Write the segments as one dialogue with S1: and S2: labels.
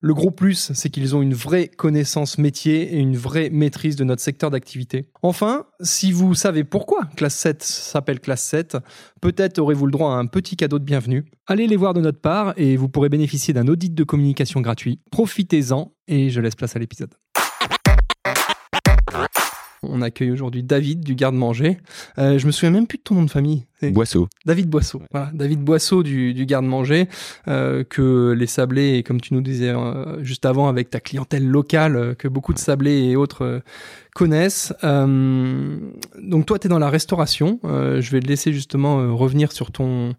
S1: Le gros plus, c'est qu'ils ont une vraie connaissance métier et une vraie maîtrise de notre secteur d'activité. Enfin, si vous savez pourquoi Classe 7 s'appelle Classe 7, peut-être aurez-vous le droit à un petit cadeau de bienvenue. Allez les voir de notre part et vous pourrez bénéficier d'un audit de communication gratuit. Profitez-en et je laisse place à l'épisode. On accueille aujourd'hui David du garde-manger. Euh, je me souviens même plus de ton nom de famille.
S2: Boisseau.
S1: David Boisseau. Voilà, David Boisseau du, du garde-manger, euh, que les sablés, et comme tu nous disais euh, juste avant, avec ta clientèle locale, que beaucoup de sablés et autres connaissent. donc toi, tu es dans la restauration. je vais te laisser justement revenir sur ton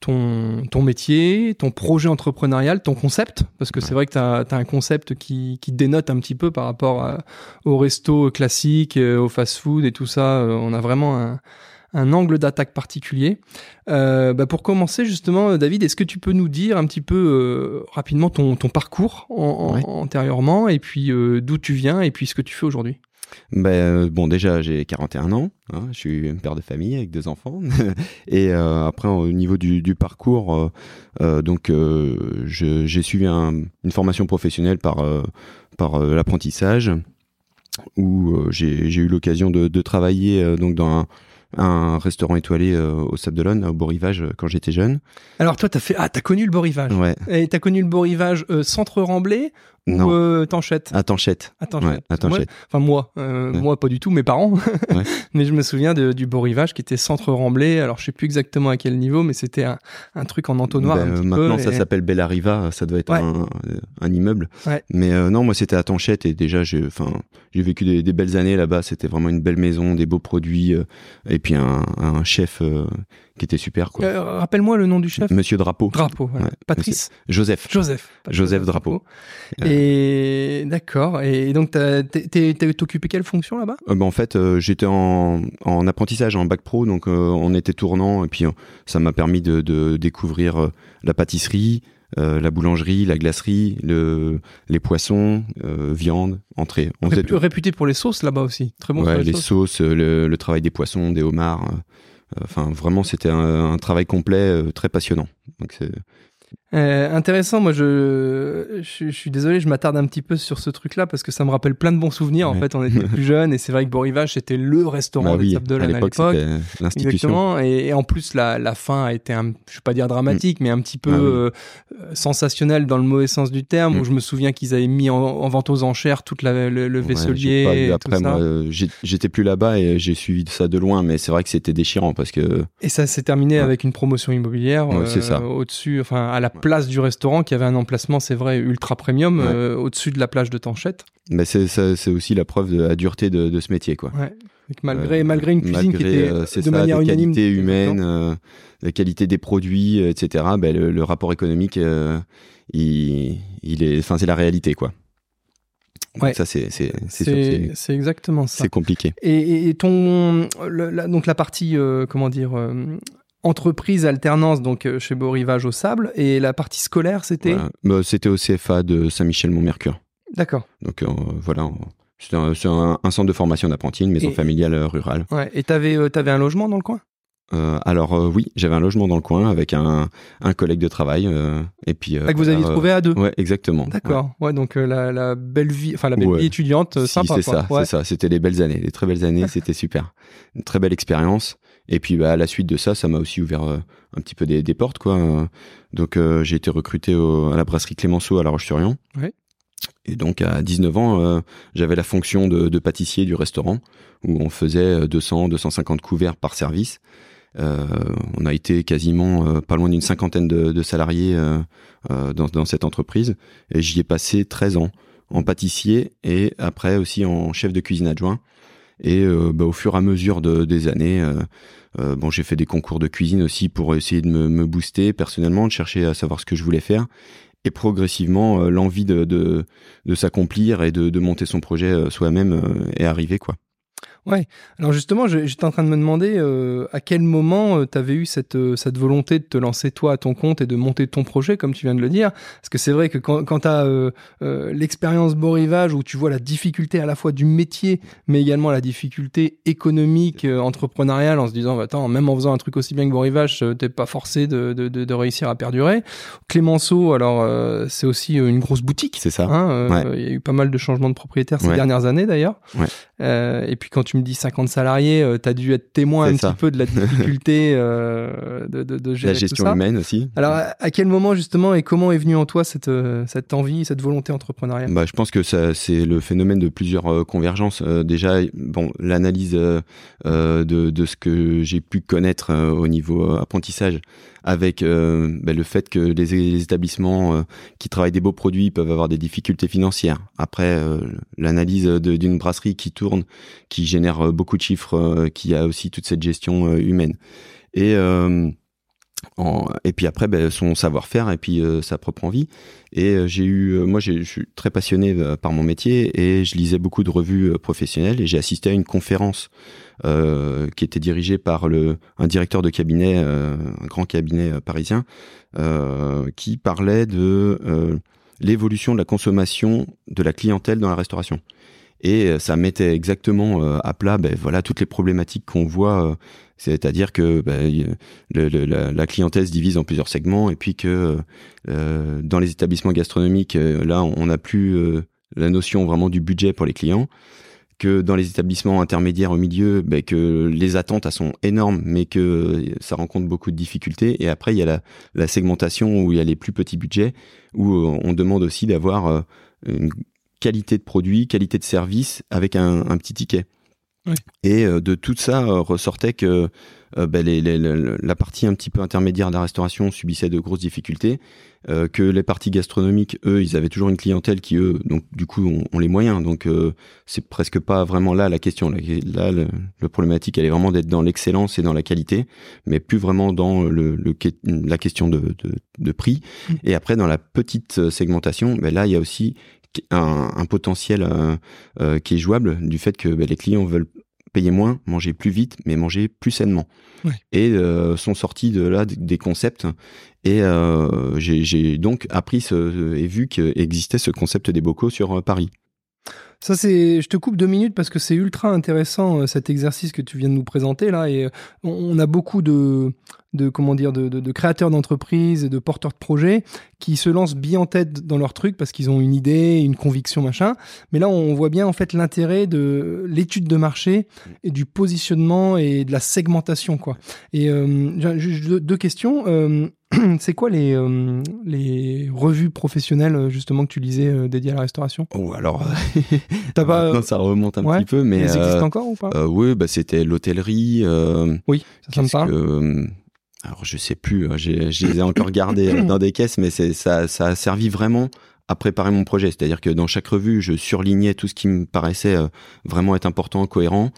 S1: ton, ton métier, ton projet entrepreneurial, ton concept, parce que c'est vrai que tu as, un concept qui, qui dénote un petit peu par rapport à, au resto classique, au fast-food et tout ça. On a vraiment un, un angle d'attaque particulier. Euh, bah pour commencer justement, David, est-ce que tu peux nous dire un petit peu euh, rapidement ton, ton parcours en,
S2: Ouais.
S1: antérieurement et puis euh, d'où tu viens et puis ce que tu fais aujourd'hui?
S2: Ben, euh, bon, déjà, j'ai 41 ans. hein, je suis père de famille avec deux enfants. et euh, après, au niveau du, du parcours, euh, donc, j'ai suivi un- une formation professionnelle par, par l'apprentissage, où j'ai eu l'occasion de, de travailler donc dans un, un restaurant étoilé euh, au Sable d'Olonne, au Beau Rivage, euh, quand j'étais jeune.
S1: Alors toi, t'as fait ah t'as connu le beau rivage
S2: Ouais.
S1: et t'as connu le beau rivage euh, centre Remblai
S2: Non.
S1: ou euh, Tanchette
S2: À Tanchette.
S1: À Tanchette.
S2: Ouais, à Tanchette.
S1: Moi- Enfin moi, euh,
S2: Ouais.
S1: moi pas du tout, mes parents.
S2: Ouais.
S1: mais je me souviens de- du beau rivage qui était centre Remblai. Alors je sais plus exactement à quel niveau, mais c'était un, un truc en entonnoir.
S2: Ben,
S1: un petit
S2: maintenant,
S1: peu,
S2: ça
S1: et-
S2: s'appelle Bella Riva, ça doit être un, un immeuble. Mais euh, non, moi, c'était à Tanchette et déjà, j'ai, j'ai vécu des, des belles années là-bas. C'était vraiment une belle maison, des beaux produits et puis un, un chef qui était super, quoi.
S1: Euh, Rappelle-moi le nom du chef.
S2: Monsieur Drapeau.
S1: Drapeau. voilà.
S2: Ouais,
S1: Patrice.
S2: Joseph.
S1: Joseph.
S2: Joseph Drapeau.
S1: Et d'accord. Et donc t'as occupé quelle fonction là-bas?
S2: Euh, ben, en fait, euh, j'étais en, en apprentissage, en bac pro, donc euh, on était tournant et puis euh, ça m'a permis de, de découvrir euh, la pâtisserie, euh, la boulangerie, la glacerie, le, les poissons, euh, viande, entrée. On tout.
S1: Réputé pour les sauces là-bas aussi. Très bon. sur
S2: Ouais,
S1: les
S2: les
S1: sauces.
S2: sauces, euh, le, le travail des poissons, des homards. euh, euh, Enfin, vraiment, c'était un, travail complet, euh, très passionnant.
S1: Euh, intéressant, moi je, je, je suis désolé, je m'attarde un petit peu sur ce truc-là parce que ça me rappelle plein de bons souvenirs. En fait, on était plus jeunes et c'est vrai que Beau Rivage c'était le restaurant
S2: bah
S1: des
S2: oui,
S1: Sables d'Olonne
S2: à l'époque.
S1: Exactement. Et, et en plus, la, la fin a été, un, je vais pas dire dramatique, mais un petit peu
S2: Ah oui.
S1: euh, sensationnelle dans le mauvais sens du terme,
S2: Mm.
S1: où je me souviens qu'ils avaient mis en, en vente aux enchères toute la, le, le vaisselier. et
S2: après,
S1: tout ça.
S2: moi, euh, j'étais plus là-bas et j'ai suivi ça de loin, mais c'est vrai que c'était déchirant parce que
S1: Et ça s'est terminé
S2: Ouais.
S1: avec une promotion immobilière
S2: Ouais, c'est ça.
S1: au-dessus, enfin à la place du restaurant qui avait un emplacement, c'est vrai, ultra premium,
S2: Ouais.
S1: euh, au-dessus de la plage de Tanchette.
S2: mais c'est aussi la preuve de la dureté de, de ce métier, quoi.
S1: Ouais. Donc, malgré,
S2: Euh,
S1: malgré une cuisine qui était
S2: euh,
S1: de
S2: ça,
S1: manière
S2: des
S1: unanime.
S2: humaines, euh, la qualité des produits, etc. Ben, le, le rapport économique, il, il est, enfin, c'est la réalité, quoi.
S1: Ouais.
S2: Ça, c'est, c'est,
S1: exactement ça.
S2: c'est compliqué.
S1: Et, et ton, le- la- donc la partie, euh, comment dire, euh, entreprise alternance, donc euh, chez Beau Rivage au Sable, et la partie scolaire, c'était.
S2: Voilà. Bah, c'était au CFA de Saint-Michel-Mont-Mercure.
S1: D'accord.
S2: Donc euh, voilà, c'est un, c'est un- un centre de formation d'apprentis, une maison
S1: Et-
S2: familiale euh, rurale.
S1: Ouais. Et t'avais, euh, t'avais un logement dans le coin?
S2: Euh, alors euh, oui, j'avais un logement dans le coin avec un, un collègue de travail euh, et puis
S1: ah, que vous aviez trouvé à deux.
S2: Ouais, exactement.
S1: D'accord. Ouais. donc la, la, belle vie, enfin la belle vie étudiante,
S2: si,
S1: sympa.
S2: C'est ça, c'est ça. C'était des belles années, des très belles années. c'était super, une très belle expérience. Et puis bah, à la suite de ça, ça m'a aussi ouvert un petit peu des, des portes quoi. Donc j'ai été recruté au, à la brasserie Clémenceau à La Roche-sur-Yon.
S1: Ouais.
S2: Et donc à 19 ans, j'avais la fonction de, de, pâtissier du restaurant où on faisait 200, 250 couverts par service. Euh, on a été quasiment euh, pas loin d'une cinquantaine de, salariés euh, dans, cette entreprise et j'y ai passé 13 ans en pâtissier et après aussi en chef de cuisine adjoint. Et bah, au fur et à mesure des années, bon, j'ai fait des concours de cuisine aussi pour essayer de me, booster personnellement, de chercher à savoir ce que je voulais faire. Et progressivement, l'envie de, s'accomplir et de, de, monter son projet soi-même est arrivée. Quoi.
S1: Ouais. Alors justement, j'étais en train de me demander euh, à quel moment euh, tu avais eu cette, euh, cette volonté de te lancer toi à ton compte et de monter ton projet, comme tu viens de le dire? Parce que c'est vrai que quand, quand tu as l'expérience beau rivage où tu vois la difficulté à la fois du métier, mais également la difficulté économique, entrepreneuriale, en se disant, bah, attends, même en faisant un truc aussi bien que beau rivage, t'es pas forcé de, de, de, réussir à perdurer. Clémenceau, alors c'est aussi une grosse boutique.
S2: C'est ça.
S1: Hein, il y a eu pas mal de changements de propriétaires ces dernières années d'ailleurs.
S2: Ouais.
S1: Et puis quand tu me dis 50 salariés, euh, tu as dû être témoin un petit peu de la difficulté euh, de, de, de, gérer
S2: La gestion
S1: tout ça.
S2: humaine aussi.
S1: Alors, à, quel moment justement et comment est venue en toi cette, euh, cette envie, cette volonté entrepreneuriale?
S2: Bah, Je pense que c'est le phénomène de plusieurs convergences. déjà, bon, l'analyse de, de ce que j'ai pu connaître au niveau apprentissage avec euh, ben, le fait que les, établissements euh, qui travaillent des beaux produits peuvent avoir des difficultés financières. Après, euh, l'analyse d'une brasserie qui tourne, qui génère beaucoup de chiffres, qui a aussi toute cette gestion humaine. Et et puis après ben, son savoir-faire et puis sa propre envie et j'ai eu moi je suis très passionné par mon métier et je lisais beaucoup de revues professionnelles et j'ai assisté à une conférence euh, qui était dirigé par le, un directeur de cabinet, euh, un grand cabinet euh, parisien, qui parlait de l'évolution de la consommation de la clientèle dans la restauration. Et ça mettait exactement à plat ben, voilà toutes les problématiques qu'on voit c'est-à-dire que ben, la, clientèle se divise en plusieurs segments et puis que dans les établissements gastronomiques là on n'a plus la notion vraiment du budget pour les clients que dans les établissements intermédiaires au milieu, ben, que les attentes elles sont énormes, mais que ça rencontre beaucoup de difficultés. Et après, il y a la, la segmentation où il y a les plus petits budgets, où euh, on demande aussi d'avoir euh, une qualité de produit, qualité de service avec un, un petit ticket. Et euh, de tout ça ressortait que ben, les, les, la partie un petit peu intermédiaire de la restauration subissait de grosses difficultés euh, que les parties gastronomiques, eux, ils avaient toujours une clientèle qui, eux, donc du coup, ont, les moyens. Donc, euh, c'est presque pas vraiment là la question. Là, le, problématique, elle est vraiment d'être dans l'excellence et dans la qualité, mais plus vraiment dans le, la question de, de, prix. Mmh. Et après, dans la petite segmentation, ben là, il y a aussi un, un potentiel euh, qui est jouable du fait que ben, les clients veulent payer moins, manger plus vite, mais manger plus sainement. Et euh, sont sortis de là des concepts. Et euh, j'ai donc appris ce, et vu qu'existait ce concept des bocaux sur euh, Paris.
S1: Ça, c'est. Je te coupe deux minutes parce que c'est ultra intéressant cet exercice que tu viens de nous présenter là. Et on a beaucoup de, de comment dire de, créateurs d'entreprises et de porteurs de projets qui se lancent bien en tête dans leur truc parce qu'ils ont une idée, une conviction, machin. Mais là, on voit bien en fait l'intérêt de l'étude de marché et du positionnement et de la segmentation, quoi. Et euh, deux, questions. Euh, c'est quoi les, euh, les revues professionnelles justement que tu lisais dédiées à la restauration?
S2: Oh alors, pas... non, ça remonte un petit peu, mais
S1: elles existent encore ou pas?
S2: Oui, bah, c'était l'hôtellerie.
S1: oui, ça, me parle
S2: alors je sais plus, hein, je les ai encore gardés euh, dans des caisses, mais ça, ça a servi vraiment à préparer mon projet. C'est-à-dire que dans chaque revue, je surlignais tout ce qui me paraissait euh, vraiment être important, cohérent.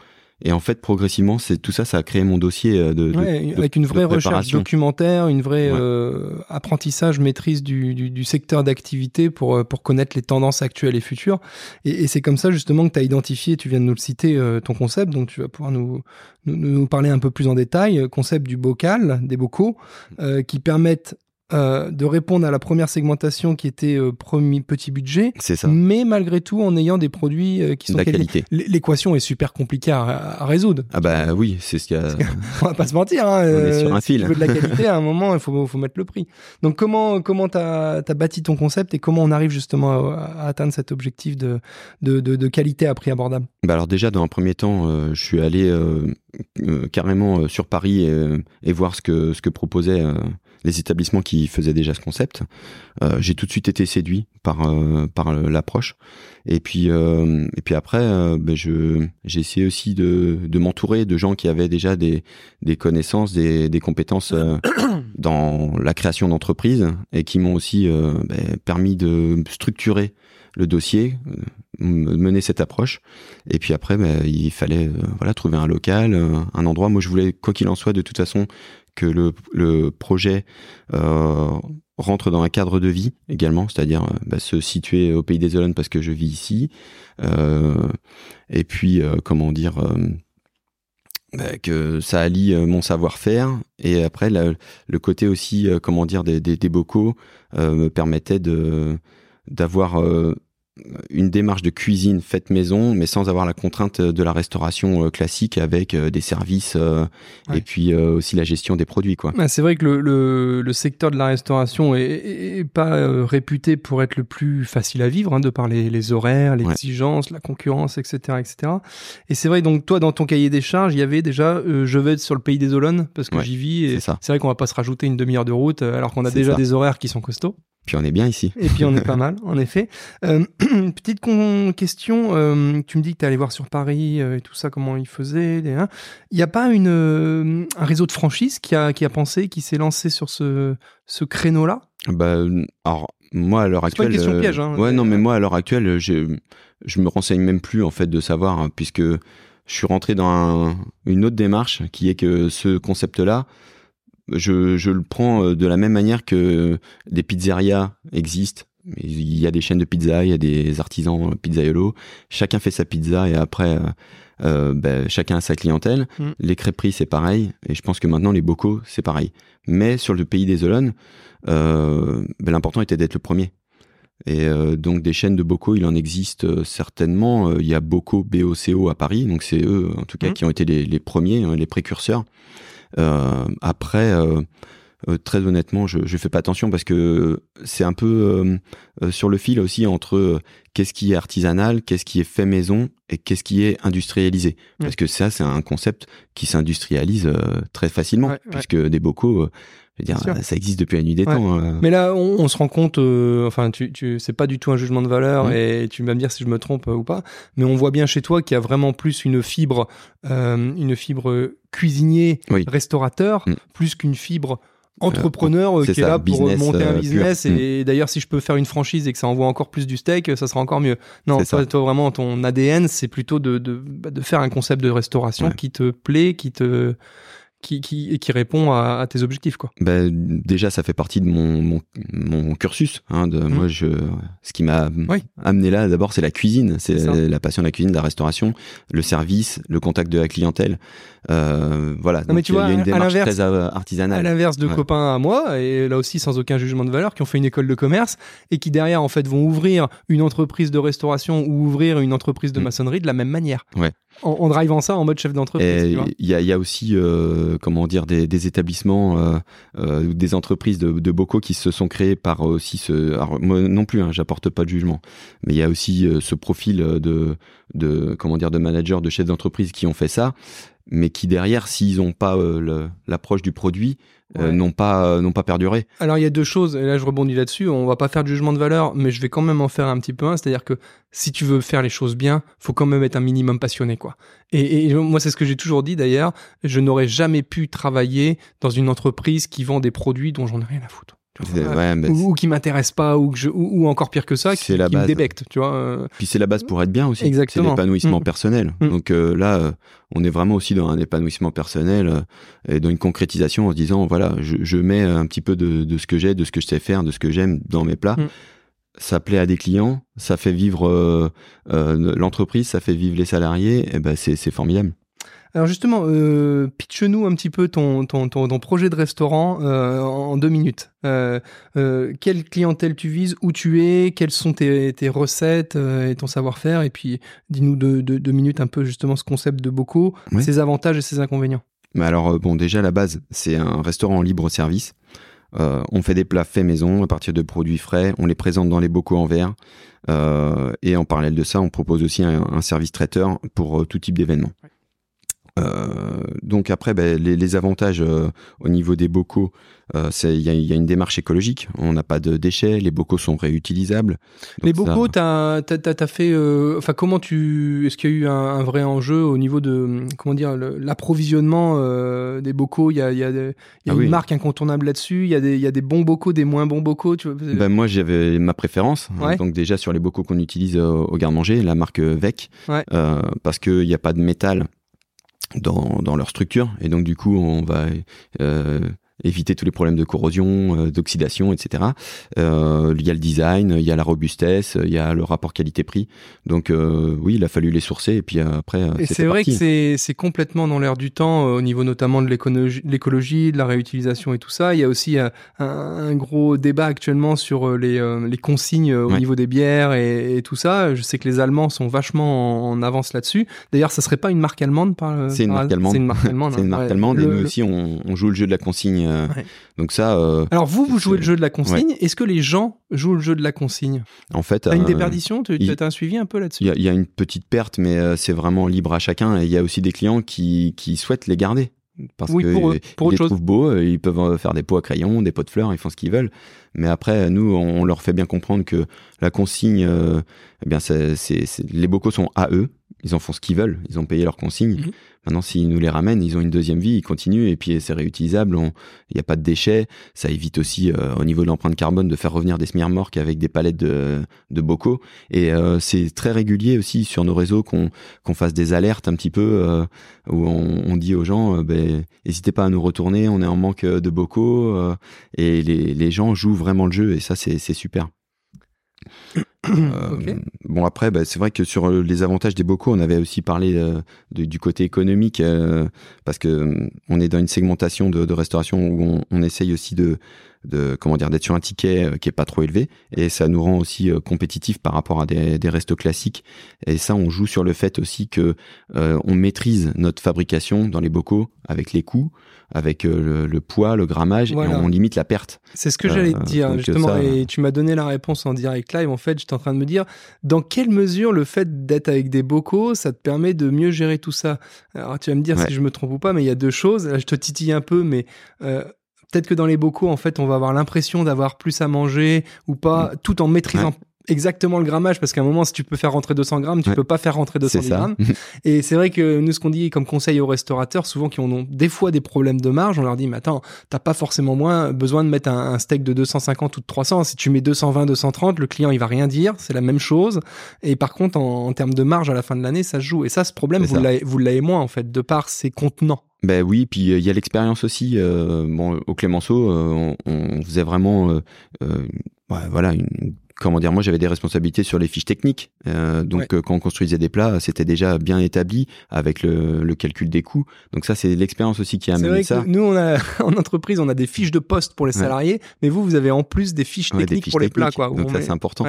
S2: Et en fait, progressivement, c'est tout ça, ça a créé mon dossier euh, de,
S1: avec une vraie recherche documentaire, une vraie euh, apprentissage, maîtrise du, du, du secteur d'activité pour euh, pour connaître les tendances actuelles et futures. Et, et c'est comme ça justement que tu as identifié, tu viens de nous le citer, ton concept, donc tu vas pouvoir nous, nous, nous parler un peu plus en détail, concept du bocal, des bocaux, qui permettent euh, de répondre à la première segmentation qui était euh, premier petit budget.
S2: C'est ça.
S1: Mais malgré tout, en ayant des produits euh, qui sont
S2: de la qualité.
S1: L'équation est super compliquée à, à, résoudre.
S2: Ah bah oui, c'est ce qu'il y a.
S1: On va pas se mentir. Hein,
S2: On est sur un fil.
S1: Si tu veux de la qualité, à un moment, il faut, faut mettre le prix. Donc comment comment t'as as bâti ton concept et comment on arrive justement à, à atteindre cet objectif de, de, de, de, qualité à prix abordable?
S2: Bah alors déjà, dans un premier temps, je suis allé carrément sur Paris et, et, voir ce que ce que proposaient les établissements qui faisaient déjà ce concept. j'ai tout de suite été séduit par par l'approche. Et puis et puis après, bah, je j'ai essayé aussi de de m'entourer de gens qui avaient déjà des des connaissances, des des compétences dans la création d'entreprises et qui m'ont aussi bah, permis de structurer le dossier, mener cette approche. Et puis après, bah, il fallait voilà trouver un local, un endroit. Moi, je voulais, quoi qu'il en soit, de toute façon, que le, le projet euh, rentre dans un cadre de vie également, c'est-à-dire bah, se situer au pays des Olonnes parce que je vis ici. Euh, et puis, euh, comment dire, bah, que ça allie mon savoir-faire. Et après, le côté aussi, comment dire, des bocaux me permettait de d'avoir une démarche de cuisine faite maison, mais sans avoir la contrainte de la restauration euh, classique avec euh, des services euh, ouais. et puis aussi la gestion des produits. Quoi.
S1: Bah, c'est vrai que le, le, le, secteur de la restauration est, est pas réputé pour être le plus facile à vivre, hein, de par les, les horaires, ouais. exigences, la concurrence, etc. etc. Et c'est vrai, donc toi, dans ton cahier des charges, il y avait déjà je vais être sur le pays des Olonnes parce que
S2: ouais,
S1: j'y vis. Et
S2: c'est
S1: vrai qu'on va pas se rajouter une demi-heure de route alors qu'on a déjà
S2: ça.
S1: des horaires qui sont costauds.
S2: Puis on est bien ici.
S1: Et puis on est pas mal, en effet. Euh, petite question, euh, tu me dis que tu es allé voir sur Paris euh, et tout ça, comment ils faisaient. Il hein. n'y a pas une, un réseau de franchise qui a, qui a pensé, qui s'est lancé sur ce, ce créneau-là?
S2: Bah, Alors, moi, à l'heure actuelle.
S1: Pas une question piège. Hein,
S2: ouais, non, mais moi, à l'heure actuelle, je me renseigne même plus, en fait, de savoir, hein, puisque je suis rentré dans un, une autre démarche qui est que ce concept-là, je, je, le prends de la même manière que des pizzerias existent. Il y a des chaînes de pizza, il y a des artisans pizzaiolo. Chacun fait sa pizza et après, euh, ben, chacun a sa clientèle. Mm. Les crêperies, c'est pareil. Et je pense que maintenant, les bocaux, c'est pareil. Mais sur le pays des Olonnes, euh, ben, l'important était d'être le premier. Et euh, donc des chaînes de bocaux, il en existe euh, certainement. Il y a Bocaux, BOCO à Paris, donc c'est eux en tout cas
S1: Mm.
S2: mmh. qui ont été les, les premiers, hein, les précurseurs. Euh, après, euh, euh, très honnêtement, je, je fais pas attention parce que c'est un peu sur le fil aussi entre qu'est-ce qui est artisanal, qu'est-ce qui est fait maison et qu'est-ce qui est industrialisé. Parce que ça, c'est un concept qui s'industrialise très facilement,
S1: Ouais, ouais.
S2: puisque des bocaux, je veux dire,
S1: Bien sûr.
S2: ça existe depuis la nuit des
S1: Ouais.
S2: temps. euh.
S1: Mais là, on, on se rend compte, euh, enfin, tu, tu, c'est pas du tout un jugement de valeur
S2: Mm.
S1: et tu vas me dire si je me trompe euh, ou pas, mais on voit bien chez toi qu'il y a vraiment plus une fibre, euh, une fibre cuisinier,
S2: Oui.
S1: restaurateur,
S2: Mm.
S1: plus qu'une fibre entrepreneur qui est là pour
S2: business,
S1: monter un business
S2: pur.
S1: et d'ailleurs si je peux faire une franchise et que ça envoie encore plus du steak ça sera encore mieux non toi, toi, vraiment ton ADN c'est plutôt de, de, bah, de faire un concept de restauration
S2: Ouais.
S1: qui te plaît qui te qui, qui, répond à, à tes objectifs quoi
S2: Ben, déjà, ça fait partie de mon, mon, mon cursus. Hein, de,
S1: Mhm.
S2: Moi, je, ce qui m'a
S1: Oui.
S2: amené là, d'abord, c'est la cuisine. C'est la passion de la cuisine, de la restauration, le service, le contact de la clientèle. Euh, voilà.
S1: mais
S2: Donc,
S1: tu
S2: il y a-
S1: vois,
S2: une
S1: à
S2: démarche
S1: l'inverse-
S2: très euh,
S1: à
S2: artisanale.
S1: l'inverse de
S2: Ouais.
S1: copains à moi, et là aussi sans aucun jugement de valeur, qui ont fait une école de commerce et qui derrière en fait vont ouvrir une entreprise de restauration ou ouvrir une entreprise de
S2: Mm.
S1: maçonnerie de la même manière.
S2: Ouais.
S1: En, en drivant ça en mode chef d'entreprise.
S2: Il y a, y a aussi, euh, comment dire, des, établissements, euh, euh, des entreprises de, de bocaux qui se sont créées par aussi ce. Alors, moi non plus, hein, j'apporte pas de jugement, mais il y a aussi euh, ce profil de, de, comment dire, de managers, de chefs d'entreprise qui ont fait ça, mais qui derrière, s'ils n'ont pas euh, l'approche du produit, euh, n'ont pas, euh, n'ont pas perduré.
S1: Alors il y a deux choses, et là je rebondis là-dessus, on va pas faire de jugement de valeur, mais je vais quand même en faire un petit peu un, c'est-à-dire que si tu veux faire les choses bien, faut quand même être un minimum passionné quoi. Et, et moi c'est ce que j'ai toujours dit d'ailleurs, je n'aurais jamais pu travailler dans une entreprise qui vend des produits dont j'en ai rien à foutre.
S2: Ouais,
S1: ou, ou qui m'intéresse pas, ou, que je, ou, ou encore pire que ça, qui,
S2: C'est la
S1: qui me débecte, tu vois. euh.
S2: Puis c'est la base pour être bien aussi.
S1: Exactement.
S2: C'est l'épanouissement
S1: Mm.
S2: personnel.
S1: Mm.
S2: Donc euh, là, euh, on est vraiment aussi dans un épanouissement personnel euh, et dans une concrétisation en se disant voilà, je, je mets un petit peu de, de ce que j'ai, de ce que je sais faire, de ce que j'aime dans mes plats.
S1: Mm.
S2: Ça plaît à des clients, ça fait vivre l'entreprise, ça fait vivre les salariés. Et ben c'est formidable.
S1: Alors justement, euh, pitch-nous un petit peu ton, ton, ton, ton projet de restaurant euh, en deux minutes. Euh, euh, quelle clientèle tu vises, où tu es, quelles sont tes, tes recettes euh, et ton savoir-faire, et puis dis-nous deux, deux, deux minutes un peu justement ce concept de bocaux,
S2: Oui.
S1: ses avantages et ses inconvénients.
S2: Mais alors, bon, déjà, à la base, c'est un restaurant en libre service. Euh, on fait des plats faits maison à partir de produits frais. On les présente dans les bocaux en verre. Euh, et en parallèle de ça, on propose aussi un, un service traiteur pour euh, tout type d'événement. Donc après, ben, les, les avantages euh, au niveau des bocaux, euh, il y, a- il y a une démarche écologique. On n'a pas de déchets. Les bocaux sont réutilisables.
S1: Les
S2: ça-
S1: bocaux, t'as as, fait, euh, enfin comment tu, est-ce qu'il y a eu un, un vrai enjeu au niveau de, comment dire, l'approvisionnement euh, des bocaux? Il y a, y a, y
S2: Ah
S1: une
S2: oui.
S1: marque incontournable là-dessus. Il y a des, bons bocaux, des moins bons bocaux. Tu vois
S2: Ben, moi, j'avais ma préférence.
S1: Ouais.
S2: Donc déjà sur les bocaux qu'on utilise euh, au garde-manger, la marque euh, Vec,
S1: Ouais.
S2: euh, parce qu'il n'y a pas de métal dans, leur structure, et donc du coup, on va euh, éviter tous les problèmes de corrosion, euh, d'oxydation, etc. Euh, Il y a le design, il y a la robustesse, il y a le rapport qualité-prix. Donc euh, oui, il a fallu les sourcer, et puis après,
S1: Et c'est vrai
S2: parti.
S1: que c'est complètement dans l'air du temps au niveau notamment de l'écologie, de la réutilisation et tout ça. Il y a aussi un, un gros débat actuellement sur les, les consignes au
S2: Ouais.
S1: niveau des bières et, et tout ça. Je sais que les Allemands sont vachement en, en avance là-dessus. D'ailleurs, ça serait pas une marque allemande par
S2: C'est une
S1: par
S2: marque allemande.
S1: C'est une marque allemande.
S2: C'est une
S1: hein.
S2: marque
S1: Ouais.
S2: allemande, et
S1: Le-
S2: nous
S1: le-
S2: aussi, on, on joue le jeu de la consigne. Euh,
S1: Ouais.
S2: Donc ça, euh,
S1: Alors vous, vous jouez le jeu de la consigne. Est-ce que les gens jouent le jeu de la consigne?
S2: En fait...
S1: T'as une
S2: euh,
S1: déperdition? Tu as un suivi un peu là-dessus?
S2: Il y, a, il y a une petite perte, mais c'est vraiment libre à chacun. Et il y a aussi des clients qui, qui souhaitent les garder. Parce
S1: Oui,
S2: que
S1: pour eux, pour
S2: ils
S1: autre
S2: les
S1: chose.
S2: trouvent beaux, ils peuvent faire des pots à crayons, des pots de fleurs, ils font ce qu'ils veulent. Mais après, nous, on leur fait bien comprendre que la consigne, euh, eh bien, c'est- les bocaux sont à eux. Ils en font ce qu'ils veulent. Ils ont payé leur consigne.
S1: Mhm.
S2: Maintenant, s'ils nous les ramènent, ils ont une deuxième vie, ils continuent et puis c'est réutilisable. Il n'y a pas de déchets. Ça évite aussi, euh, au niveau de l'empreinte carbone, de faire revenir des semi-remorques avec des palettes de, de bocaux. Et euh, c'est très régulier aussi sur nos réseaux qu'on fasse des alertes un petit peu euh, où on, on dit aux gens, ben, n'hésitez pas à nous retourner, on est en manque de bocaux. et les, les gens jouent vraiment le jeu et ça, c'est super. Euh. Bon après, bah, c'est vrai que sur euh, les avantages des bocaux, on avait aussi parlé euh, de- du côté économique euh, parce que euh, on est dans une segmentation de, de restauration où on, on essaye aussi de, de comment dire d'être sur un ticket euh, qui est pas trop élevé et ça nous rend aussi euh, compétitifs par rapport à des, des restos classiques et ça on joue sur le fait aussi que euh, on maîtrise notre fabrication dans les bocaux avec les coûts, avec le, le poids, le grammage
S1: Voilà.
S2: et on limite la perte.
S1: C'est ce que j'allais te dire,
S2: donc
S1: justement,
S2: ça-
S1: et tu m'as donné la réponse en direct live. En fait, j'étais en train de me dire, dans quelle mesure le fait d'être avec des bocaux, ça te permet de mieux gérer tout ça? Alors, tu vas me dire
S2: Ouais.
S1: si je me trompe ou pas, mais il y a deux choses. Là, je te titille un peu, mais euh, peut-être que dans les bocaux, en fait, on va avoir l'impression d'avoir plus à manger ou pas, tout en maîtrisant. Exactement le grammage, parce qu'à un moment, si tu peux faire rentrer 200 grammes, tu
S2: Ouais.
S1: peux pas faire rentrer 200
S2: C'est ça.
S1: grammes. Et c'est vrai que nous, ce qu'on dit comme conseil aux restaurateurs, souvent qui ont des fois des problèmes de marge, on leur dit, mais attends, t'as pas forcément moins besoin de mettre un, un steak de 250 ou de 300. Si tu mets 220, 230, le client, il va rien dire. C'est la même chose. Et par contre, en, en termes de marge à la fin de l'année, ça se joue. Et ça, ce problème, vous l'avez moins, en fait, de par ces contenants.
S2: Ben oui, puis euh, il y a l'expérience aussi. euh, bon, au Clémenceau, euh, on, on faisait vraiment, voilà, une, comment dire. Moi, j'avais des responsabilités sur les fiches techniques. Euh, donc,
S1: Ouais.
S2: euh, quand on construisait des plats, c'était déjà bien établi avec le, le calcul des coûts. Donc ça, c'est l'expérience aussi qui a amené
S1: vrai
S2: ça.
S1: que nous, on a, en entreprise, on a des fiches de poste pour les
S2: Ouais.
S1: salariés, mais vous, vous avez en plus des fiches
S2: Ouais, des
S1: techniques
S2: fiches
S1: pour les plats, quoi.
S2: Donc
S1: on
S2: ça
S1: met-
S2: c'est important.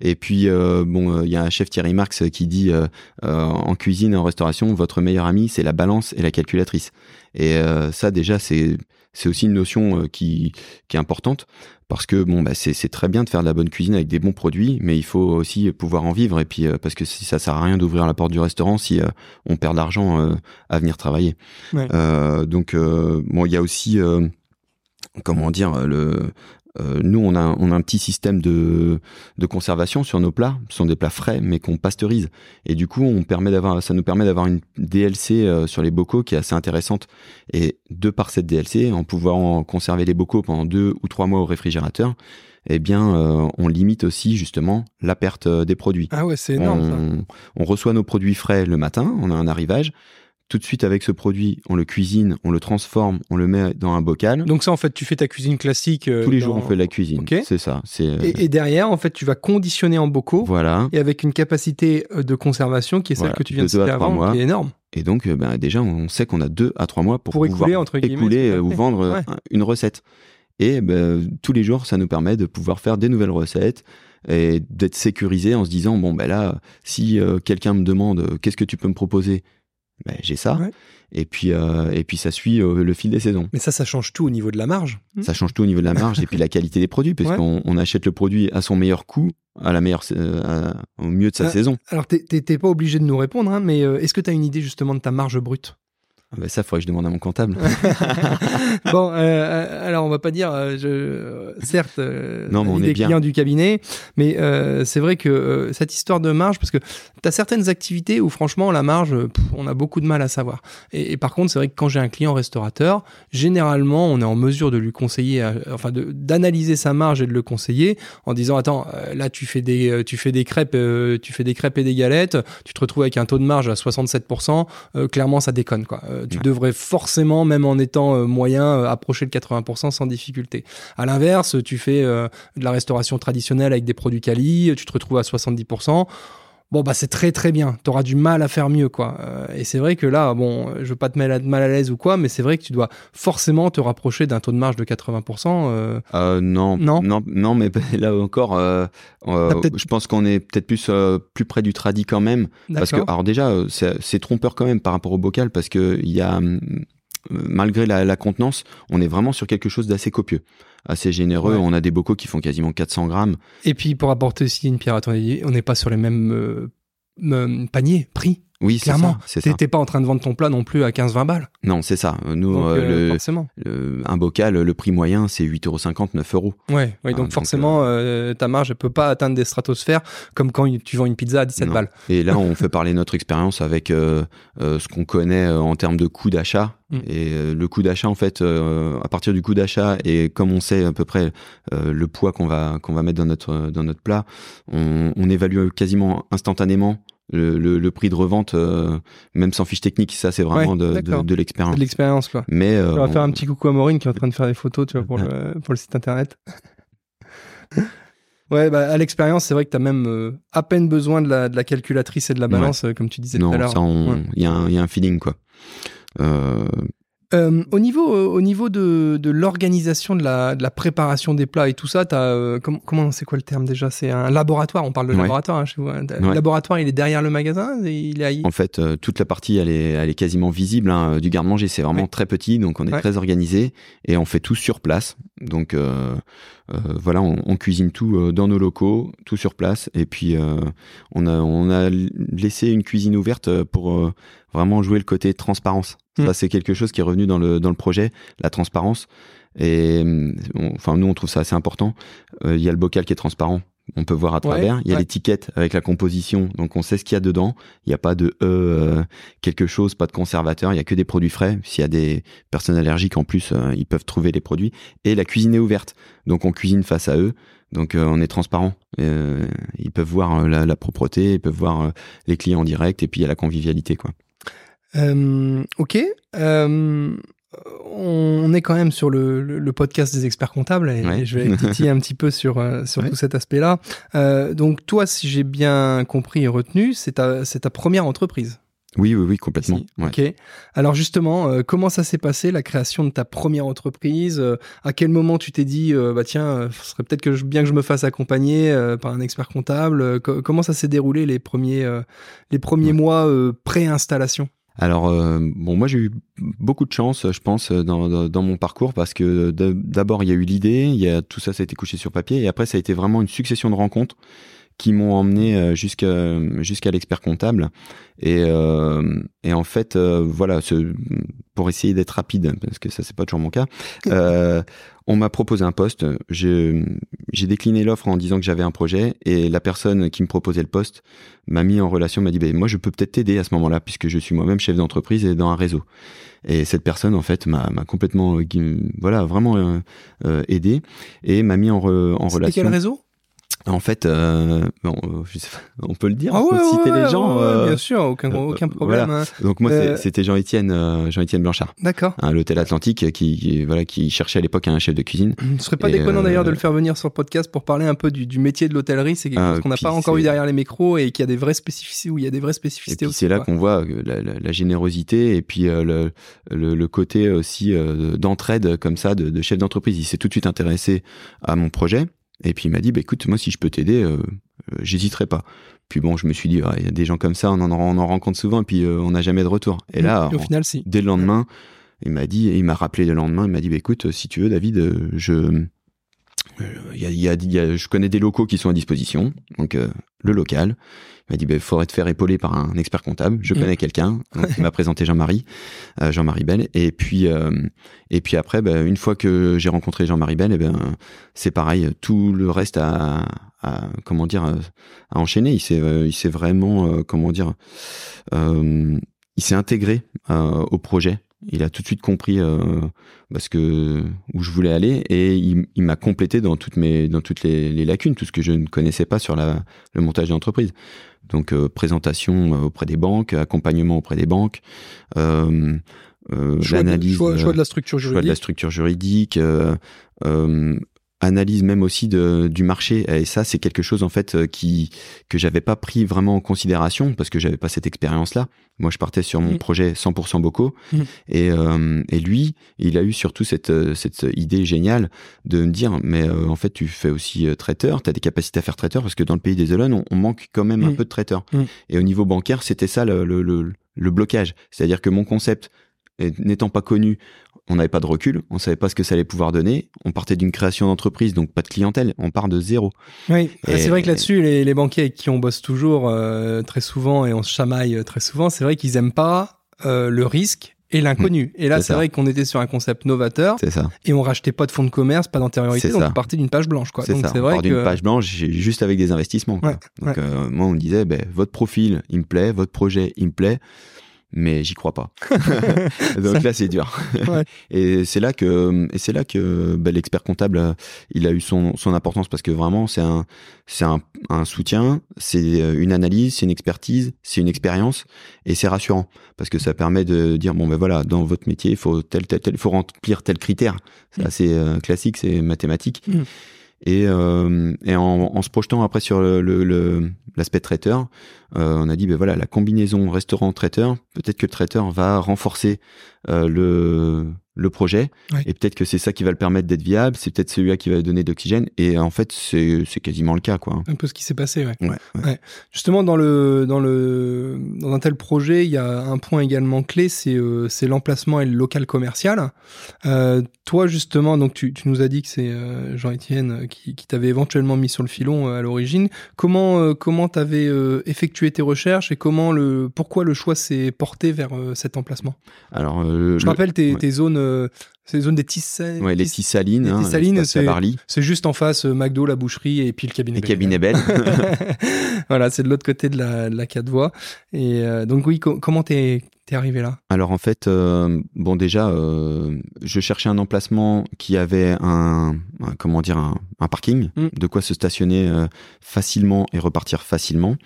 S2: Et puis euh, bon, euh, il y a un chef Thierry Marx qui dit euh, en cuisine et en restauration, votre meilleur ami c'est la balance et la calculatrice. Et euh, ça déjà c'est c'est aussi une notion qui qui est importante parce que bon bah c'est très bien de faire de la bonne cuisine avec des bons produits, mais il faut aussi pouvoir en vivre et puis euh, parce que si ça sert à rien d'ouvrir la porte du restaurant si euh, on perd de l'argent euh, à venir travailler.
S1: Ouais.
S2: Euh, donc bon il y a aussi comment dire le euh, nous, on a, on a un petit système de, de conservation sur nos plats. Ce sont des plats frais, mais qu'on pasteurise. Et du coup, on permet d'avoir, ça nous permet d'avoir une DLC euh, sur les bocaux qui est assez intéressante. Et de par cette DLC, en pouvant conserver les bocaux pendant deux ou trois mois au réfrigérateur, eh bien, euh, on limite aussi justement la perte des produits.
S1: Ah ouais, c'est énorme, ça.
S2: on reçoit nos produits frais le matin, on a un arrivage. Tout de suite, avec ce produit, on le cuisine, on le transforme, on le met dans un bocal.
S1: Donc ça, en fait, tu fais ta cuisine classique. euh,
S2: Tous les
S1: dans-
S2: jours, on fait de la cuisine. C'est ça. C'est euh,
S1: Et, et derrière, en fait, tu vas conditionner en bocaux
S2: voilà.
S1: et avec une capacité euh, de conservation qui est celle
S2: Voilà,
S1: que tu viens de
S2: de
S1: citer avant,
S2: mois.
S1: qui est énorme.
S2: Et donc, euh, ben, déjà, on sait qu'on a deux à trois mois pour,
S1: Pour
S2: pouvoir
S1: écouler, entre
S2: euh, ou vendre
S1: Ouais.
S2: une recette. Et ben, tous les jours, ça nous permet de pouvoir faire des nouvelles recettes et d'être sécurisé en se disant bon ben là, si euh, quelqu'un me demande euh, qu'est-ce que tu peux me proposer, ben, j'ai ça.
S1: Ouais.
S2: Et puis euh, et puis ça suit euh, le fil des saisons.
S1: Mais ça, ça change tout au niveau de la marge.
S2: Ça change tout au niveau de la marge et puis la qualité des produits, parce
S1: Ouais.
S2: qu'on on achète le produit à son meilleur coût, à la meilleure, euh, à- au mieux de sa
S1: Ah.
S2: saison.
S1: Alors, t'es- pas obligé de nous répondre, hein, mais euh, est-ce que tu as une idée justement de ta marge brute?
S2: Ben ça, faudrait que je demande à mon comptable.
S1: Bon, euh, alors on va pas dire, euh, je, euh, certes, euh,
S2: Non, mais on est bien.
S1: clients du cabinet, mais euh, c'est vrai que euh, cette histoire de marge, parce que tu as certaines activités où franchement la marge, pff, on a beaucoup de mal à savoir. Et, et par contre, c'est vrai que quand j'ai un client restaurateur, généralement, on est en mesure de lui conseiller, euh, enfin d'analyser sa marge et de le conseiller en disant, attends, euh, là tu fais des, euh, tu fais des crêpes, euh, tu fais des crêpes et des galettes, tu te retrouves avec un taux de marge à 67%, euh, clairement ça déconne quoi. Tu devrais forcément, même en étant euh, moyen, euh, approcher le 80% sans difficulté. À l'inverse, tu fais euh, de la restauration traditionnelle avec des produits quali, tu te retrouves à 70%. Bon bah c'est très très bien. T'auras du mal à faire mieux quoi. Euh, et c'est vrai que là, bon, je veux pas te mettre mal à l'aise ou quoi, mais c'est vrai que tu dois forcément te rapprocher d'un taux de marge de 80%. euh,
S2: Euh, non,
S1: Non?
S2: non, non, mais là encore, je pense qu'on est peut-être plus plus près du tradit quand même, parce que alors déjà c'est trompeur quand même par rapport au bocal, parce que il y a hum, malgré la, la contenance, on est vraiment sur quelque chose d'assez copieux, assez généreux.
S1: Ouais.
S2: On a des bocaux qui font quasiment 400 grammes.
S1: Et puis pour apporter aussi une pierre à ton on n'est pas sur les mêmes euh, paniers, prix.
S2: Oui, c'est
S1: Clairement. t'es pas en train de vendre ton plat non plus à 15-20 balles.
S2: Non, c'est ça. Nous,
S1: Donc,
S2: euh,
S1: euh,
S2: le-
S1: forcément.
S2: le- un bocal, le prix moyen, c'est 8,50 9 euros.
S1: Ouais, ouais,
S2: Ah,
S1: donc
S2: donc,
S1: forcément, euh, ta marge ne peut pas atteindre des stratosphères comme quand tu vends une pizza à 17
S2: Non.
S1: balles.
S2: Et là, on fait parler notre expérience avec euh, ce qu'on connaît en termes de coût d'achat.
S1: Mm.
S2: Et le coût d'achat, en fait, à partir du coût d'achat et comme on sait à peu près le poids qu'on va qu'on va mettre dans notre dans notre plat, on, on évalue quasiment instantanément le, le, le prix de revente, euh, même sans fiche technique. Ça, c'est vraiment
S1: Ouais,
S2: de, de, l'expérience.
S1: de l'expérience, quoi.
S2: Mais euh,
S1: On va faire un petit coucou à Maureen qui est en train de faire des photos, tu vois, pour, le, pour le site internet. ouais, bah, à l'expérience, c'est vrai que tu as même euh, à peine besoin de la, de la calculatrice et de la balance, euh, comme tu disais tout à
S2: non,
S1: l'heure. Ouais.
S2: il y, a un- il y a un feeling quoi. Euh,
S1: Euh, au niveau, euh, au niveau de, de l'organisation de la, de la préparation des plats et tout ça, t'as, euh, comment, comment c'est quoi le terme déjà? C'est un laboratoire. On parle de
S2: Ouais.
S1: laboratoire hein, chez vous. hein. Le laboratoire, il est derrière le magasin. Il est.
S2: En fait, euh, toute la partie, elle est, elle est quasiment visible hein, du garde-manger. C'est vraiment
S1: Ouais.
S2: très petit, donc on est très organisé et on fait tout sur place. Donc euh, euh, voilà, on, on cuisine tout euh, dans nos locaux, tout sur place. Et puis euh, on a, on a laissé une cuisine ouverte euh, pour euh, vraiment jouer le côté transparence.
S1: Mm.
S2: Ça, c'est quelque chose qui est revenu dans le dans le projet, la transparence. Et on- enfin, nous, on trouve ça assez important. Euh, Il y a le bocal qui est transparent. On peut voir à travers. Il y a
S1: ouais.
S2: l'étiquette avec la composition, donc on sait ce qu'il y a dedans. Il n'y a pas de E euh, quelque chose, pas de conservateur. Il y a que des produits frais. S'il y a des personnes allergiques en plus, euh, ils peuvent trouver les produits. Et la cuisine est ouverte, donc on cuisine face à eux. Donc euh, on est transparent. Euh, ils peuvent voir euh, la, la propreté, ils peuvent voir les clients en direct, et puis il y a la convivialité, quoi.
S1: Euh, ok. Euh, on est quand même sur le, le- le podcast des experts comptables et,
S2: Ouais.
S1: je vais titiller un petit peu sur, euh, sur
S2: Ouais.
S1: tout cet aspect-là. Euh, donc toi, si j'ai bien compris et retenu, c'est ta, première entreprise.
S2: Oui, oui, oui, complètement.
S1: ici.
S2: Ouais.
S1: Ok. Alors justement, euh, comment ça s'est passé la création de ta première entreprise? À quel moment tu t'es dit, bah tiens, ce serait peut-être que je- bien que je me fasse accompagner par un expert comptable? Co- comment ça s'est déroulé les premiers les premiers mois pré-installation?
S2: Alors, euh, bon, moi j'ai eu beaucoup de chance, je pense, dans, dans, dans mon parcours parce que d'abord il y a eu l'idée, il y a tout ça, ça a été couché sur papier, et après ça a été vraiment une succession de rencontres qui m'ont emmené euh, jusqu'à jusqu'à l'expert comptable. Et, euh, et en fait, euh, voilà, ce, pour essayer d'être rapide, parce que ça c'est pas toujours mon cas, euh, on m'a proposé un poste. J'ai j'ai décliné l'offre en disant que j'avais un projet, et la personne qui me proposait le poste m'a mis en relation, m'a dit, ben moi je peux peut-être t'aider à ce moment-là, puisque je suis moi-même chef d'entreprise et dans un réseau. Et cette personne, en fait, m'a m'a complètement, euh, voilà, vraiment euh, aidé et m'a mis en, re- en relation.
S1: quel réseau?
S2: En fait, euh, bon, euh, je sais pas, on peut le dire,
S1: Ah
S2: on peut
S1: ouais,
S2: citer
S1: ouais,
S2: les gens.
S1: ouais,
S2: euh,
S1: bien sûr, aucun,
S2: euh,
S1: aucun problème. hein.
S2: Donc moi,
S1: Euh,
S2: c'était Jean-Étienne Jean-Étienne Blanchard,
S1: D'accord.
S2: hein, l'hôtel Atlantique, qui, qui, voilà, qui cherchait à l'époque un chef de cuisine.
S1: Ce serait pas
S2: Et,
S1: déconnant d'ailleurs de le faire venir sur le podcast pour parler un peu du, du métier de l'hôtellerie. C'est quelque
S2: Ah,
S1: chose qu'on n'a
S2: puis
S1: pas encore eu derrière les micros et qui a des vraies spécificités, où il y a des vraies
S2: Et
S1: spécificités
S2: puis
S1: aussi.
S2: c'est là qu'on voit la, la- la générosité et puis le, le, le côté aussi d'entraide comme ça de, de chef d'entreprise. Il s'est tout de suite intéressé à mon projet et puis il m'a dit bah, écoute moi si je peux t'aider euh, euh, j'hésiterai pas. Puis bon je me suis dit Ah, il y a des gens comme ça on en, on en rencontre souvent et puis euh, on n'a jamais de retour. Et là
S1: Et au
S2: en-
S1: final, si.
S2: dès le lendemain il m'a dit il m'a rappelé le lendemain il m'a dit bah, écoute si tu veux David je y a, il y a- il y a- je connais des locaux qui sont à disposition donc le local m'a dit, il faudrait te faire épauler par un expert comptable. Je
S1: Mm.
S2: connais quelqu'un. Il m'a présenté Jean-Marie, euh, Jean-Marie Bell. Et puis, euh, et puis après, ben, une fois que j'ai rencontré Jean-Marie Bell, eh ben, c'est pareil. Tout le reste à, à comment dire, euh, à enchaîner. Il s'est, euh, il s'est vraiment, euh, comment dire, euh, il s'est intégré euh, au projet. Il a tout de suite compris euh, parce que où je voulais aller et il, il m'a complété dans toutes mes dans toutes les, les lacunes, tout ce que je ne connaissais pas sur la, le montage d'entreprise. Donc euh, présentation euh, auprès des banques, accompagnement auprès des banques, euh,
S1: Choix de-
S2: l'analyse,
S1: choix, choix de la structure
S2: choix de la
S1: juridique.
S2: structure juridique, analyse même aussi de, du marché. Et ça, c'est quelque chose en fait euh, qui que j'avais pas pris vraiment en considération parce que j'avais pas cette expérience-là. Moi, je partais sur mon
S1: Mhm.
S2: projet 100% bocaux
S1: Mhm.
S2: et, euh, et lui, il a eu surtout cette euh, cette idée géniale de me dire mais euh, en fait, tu fais aussi traiteur, tu as des capacités à faire traiteur parce que dans le pays des Olonnes, on, on manque quand même un
S1: Mhm.
S2: peu de traiteurs. Et au niveau bancaire, c'était ça le, le, le, le blocage, c'est-à-dire que mon concept n'étant pas connu, on n'avait pas de recul, on savait pas ce que ça allait pouvoir donner. On partait d'une création d'entreprise, donc pas de clientèle, on part de zéro.
S1: Oui,
S2: Et-
S1: c'est vrai que là-dessus, les, les banquiers avec qui on bosse toujours euh, très souvent et on se chamaille euh, très souvent, c'est vrai qu'ils aiment pas euh, le risque et l'inconnu. Et là,
S2: c'est
S1: vrai qu'on était sur un concept novateur
S2: C'est ça.
S1: et on rachetait pas de fonds de commerce, pas d'antériorité,
S2: C'est
S1: donc
S2: ça.
S1: on partait d'une page blanche. Quoi.
S2: C'est
S1: Donc c'est
S2: on
S1: vrai
S2: part d'une
S1: que
S2: page blanche, juste avec des investissements. quoi.
S1: Ouais,
S2: donc
S1: ouais.
S2: euh, moi, on me disait, ben, votre profil, il me plaît, votre projet, il me plaît. Mais j'y crois pas. donc là, c'est dur.
S1: Ouais.
S2: Et c'est là que, et c'est là que ben, l'expert comptable, il a eu son, son importance parce que vraiment, c'est un, c'est un, un soutien, c'est euh, une analyse, c'est une expertise, c'est une expérience, et c'est rassurant parce que ça permet de dire bon ben voilà, dans votre métier, il faut tel tel tel, il faut remplir tel critère. C'est
S1: Mm.
S2: assez euh, classique, c'est mathématique.
S1: Mm.
S2: Et, euh, et en, en se projetant après sur le, le- le- l'aspect traiteur, euh, on a dit ben voilà la combinaison restaurant traiteur, peut-être que le traiteur va renforcer euh, le le projet et peut-être que c'est ça qui va le permettre d'être viable, c'est peut-être celui-là qui va donner d'oxygène et en fait c'est quasiment le cas quoi.
S1: un peu ce qui s'est passé. Ouais.
S2: Ouais, ouais.
S1: Justement, dans le dans le dans un tel projet, il y a un point également clé, c'est euh, l'emplacement et le local commercial. Euh, toi, justement, donc tu, tu nous as dit que c'est euh, Jean-Étienne qui, qui t'avait éventuellement mis sur le filon à l'origine. Comment comment t'avais effectué tes recherches et comment le pourquoi le choix s'est porté vers cet emplacement?
S2: Alors
S1: Je
S2: le-
S1: rappelle tes zones, euh, c'est les zones des Tissé.
S2: ouais, les
S1: Tis-
S2: Tissalines,
S1: les
S2: hein,
S1: Tissalines,
S2: espace
S1: c'est- juste en face euh, McDo, la boucherie et puis le cabinet.
S2: les
S1: Bell.
S2: cabinets belles.
S1: voilà, c'est de l'autre côté de la, de la quatre voies. Et euh, donc oui, co- comment t'es t'es arrivé là?
S2: Alors en fait, euh, bon déjà, euh, je cherchais un emplacement qui avait un, un- comment dire, un, un parking,
S1: Mm.
S2: de quoi se stationner euh, facilement et repartir facilement,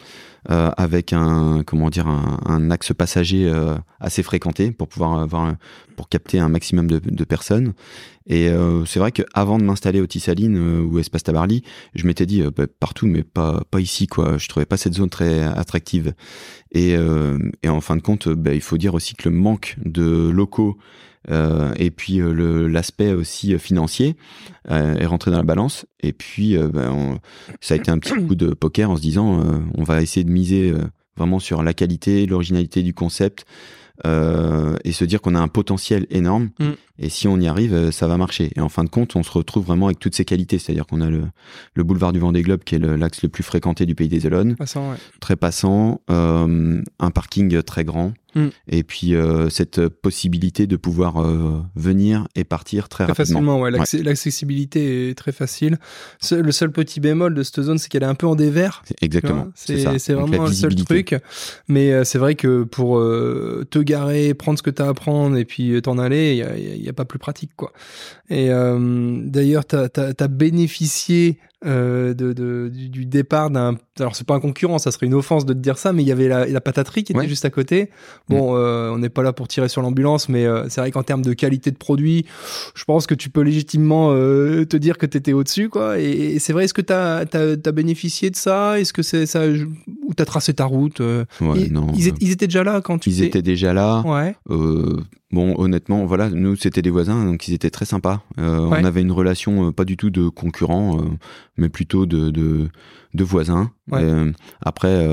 S2: avec un, comment dire, un, un axe passager assez fréquenté pour pouvoir avoir, pour capter un maximum de, de personnes. Et euh, c'est vrai qu'avant de m'installer au Tissaline euh, ou Espace Tabarly, je m'étais dit euh, bah, partout, mais pas pas ici quoi. Je trouvais pas cette zone très attractive. Et, en fin de compte, bah, il faut dire aussi que le manque de locaux et puis l'aspect aussi financier est rentré dans la balance. Et puis, bah, ça a été un petit coup de poker en se disant, on va essayer de miser vraiment sur la qualité, l'originalité du concept. et se dire qu'on a un potentiel énorme
S1: Mm.
S2: Et si on y arrive euh, ça va marcher et en fin de compte on se retrouve vraiment avec toutes ces qualités c'est à dire qu'on a le, le boulevard du Vendée Globe qui est l'axe le plus fréquenté du pays des Olonnes
S1: Passant, ouais.
S2: très passant, euh, un parking très grand,
S1: Mm.
S2: et puis euh, cette possibilité de pouvoir euh, venir et partir très,
S1: Très
S2: rapidement.
S1: facilement, ouais. L'accessibilité est très facile. Le seul petit bémol de cette zone, c'est qu'elle est un peu en dévers.
S2: Exactement. C'est
S1: vraiment le seul truc. Mais euh, c'est vrai que pour euh, te garer, prendre ce que tu as à prendre et puis euh, t'en aller, il y a, il y a pas plus pratique, quoi. Et euh, d'ailleurs, tu as, bénéficié euh, de, de, du, départ d'un. Alors, c'est pas un concurrent, ça serait une offense de te dire ça, mais il y avait la, la pataterie qui était juste à côté. Bon, mm. euh, on n'est pas là pour tirer sur l'ambulance, mais euh, c'est vrai qu'en termes de qualité de produit, je pense que tu peux légitimement te dire que tu étais au-dessus, quoi. Et, c'est vrai, est-ce que tu as, as, bénéficié de ça? Est-ce que c'est ça Ou tu as tracé ta route
S2: ouais, non,
S1: ils, ils, étaient déjà là quand tu
S2: Ils étaient déjà là.
S1: Ouais.
S2: Bon, honnêtement, voilà, nous c'était des voisins, donc ils étaient très sympas. Euh, on avait une relation euh, pas du tout de concurrents, euh, mais plutôt de, de, de voisins. après,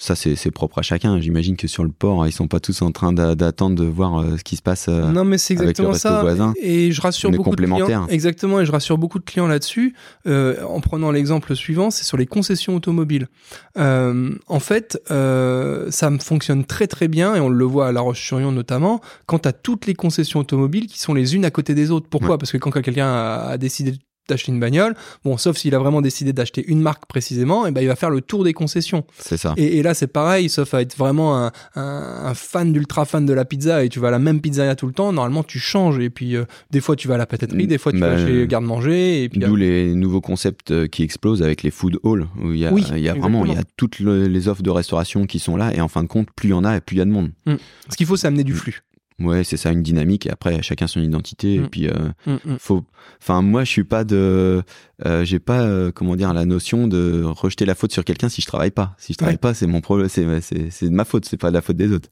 S2: ça c'est propre à chacun. J'imagine que sur le port, ils sont pas tous en train d'attendre de voir euh, ce qui se passe. Euh,
S1: non, mais c'est exactement ça. Et je rassure beaucoup de clients. Exactement, et je rassure beaucoup de clients là-dessus. Euh, en prenant l'exemple suivant, c'est sur les concessions automobiles. en fait, ça fonctionne très très bien et on le voit à La Roche-sur-Yon notamment. Quand à toutes les concessions automobiles qui sont les unes à côté des autres. Pourquoi? Parce que quand quelqu'un a, a décidé d'acheter une bagnole. Bon, sauf s'il a vraiment décidé d'acheter une marque précisément, et eh ben il va faire le tour des concessions.
S2: C'est ça.
S1: Et, là, c'est pareil, sauf à être vraiment un, fan d'ultra fan de la pizza et tu vas à la même pizzeria tout le temps. Normalement, tu changes et puis euh, des fois tu vas à la pâtisserie, des fois tu vas bah, chez garde-manger. Et puis
S2: d'où les nouveaux concepts euh, qui explosent avec les food halls où il y a, il y a vraiment il y a toutes les offres de restauration qui sont là et en fin de compte, plus il y en a et plus il y a de monde.
S1: Mm. Ce qu'il faut, c'est amener du flux.
S2: Ouais, c'est ça, une dynamique. Et après, chacun son identité. Et mm. puis, euh, mm, mm. faut. Enfin, moi, je suis pas de. Euh, j'ai pas, euh, comment dire, la notion de rejeter la faute sur quelqu'un si je travaille pas. Si je travaille pas, c'est mon problème. C'est, c'est, de ma faute. C'est pas de la faute des autres.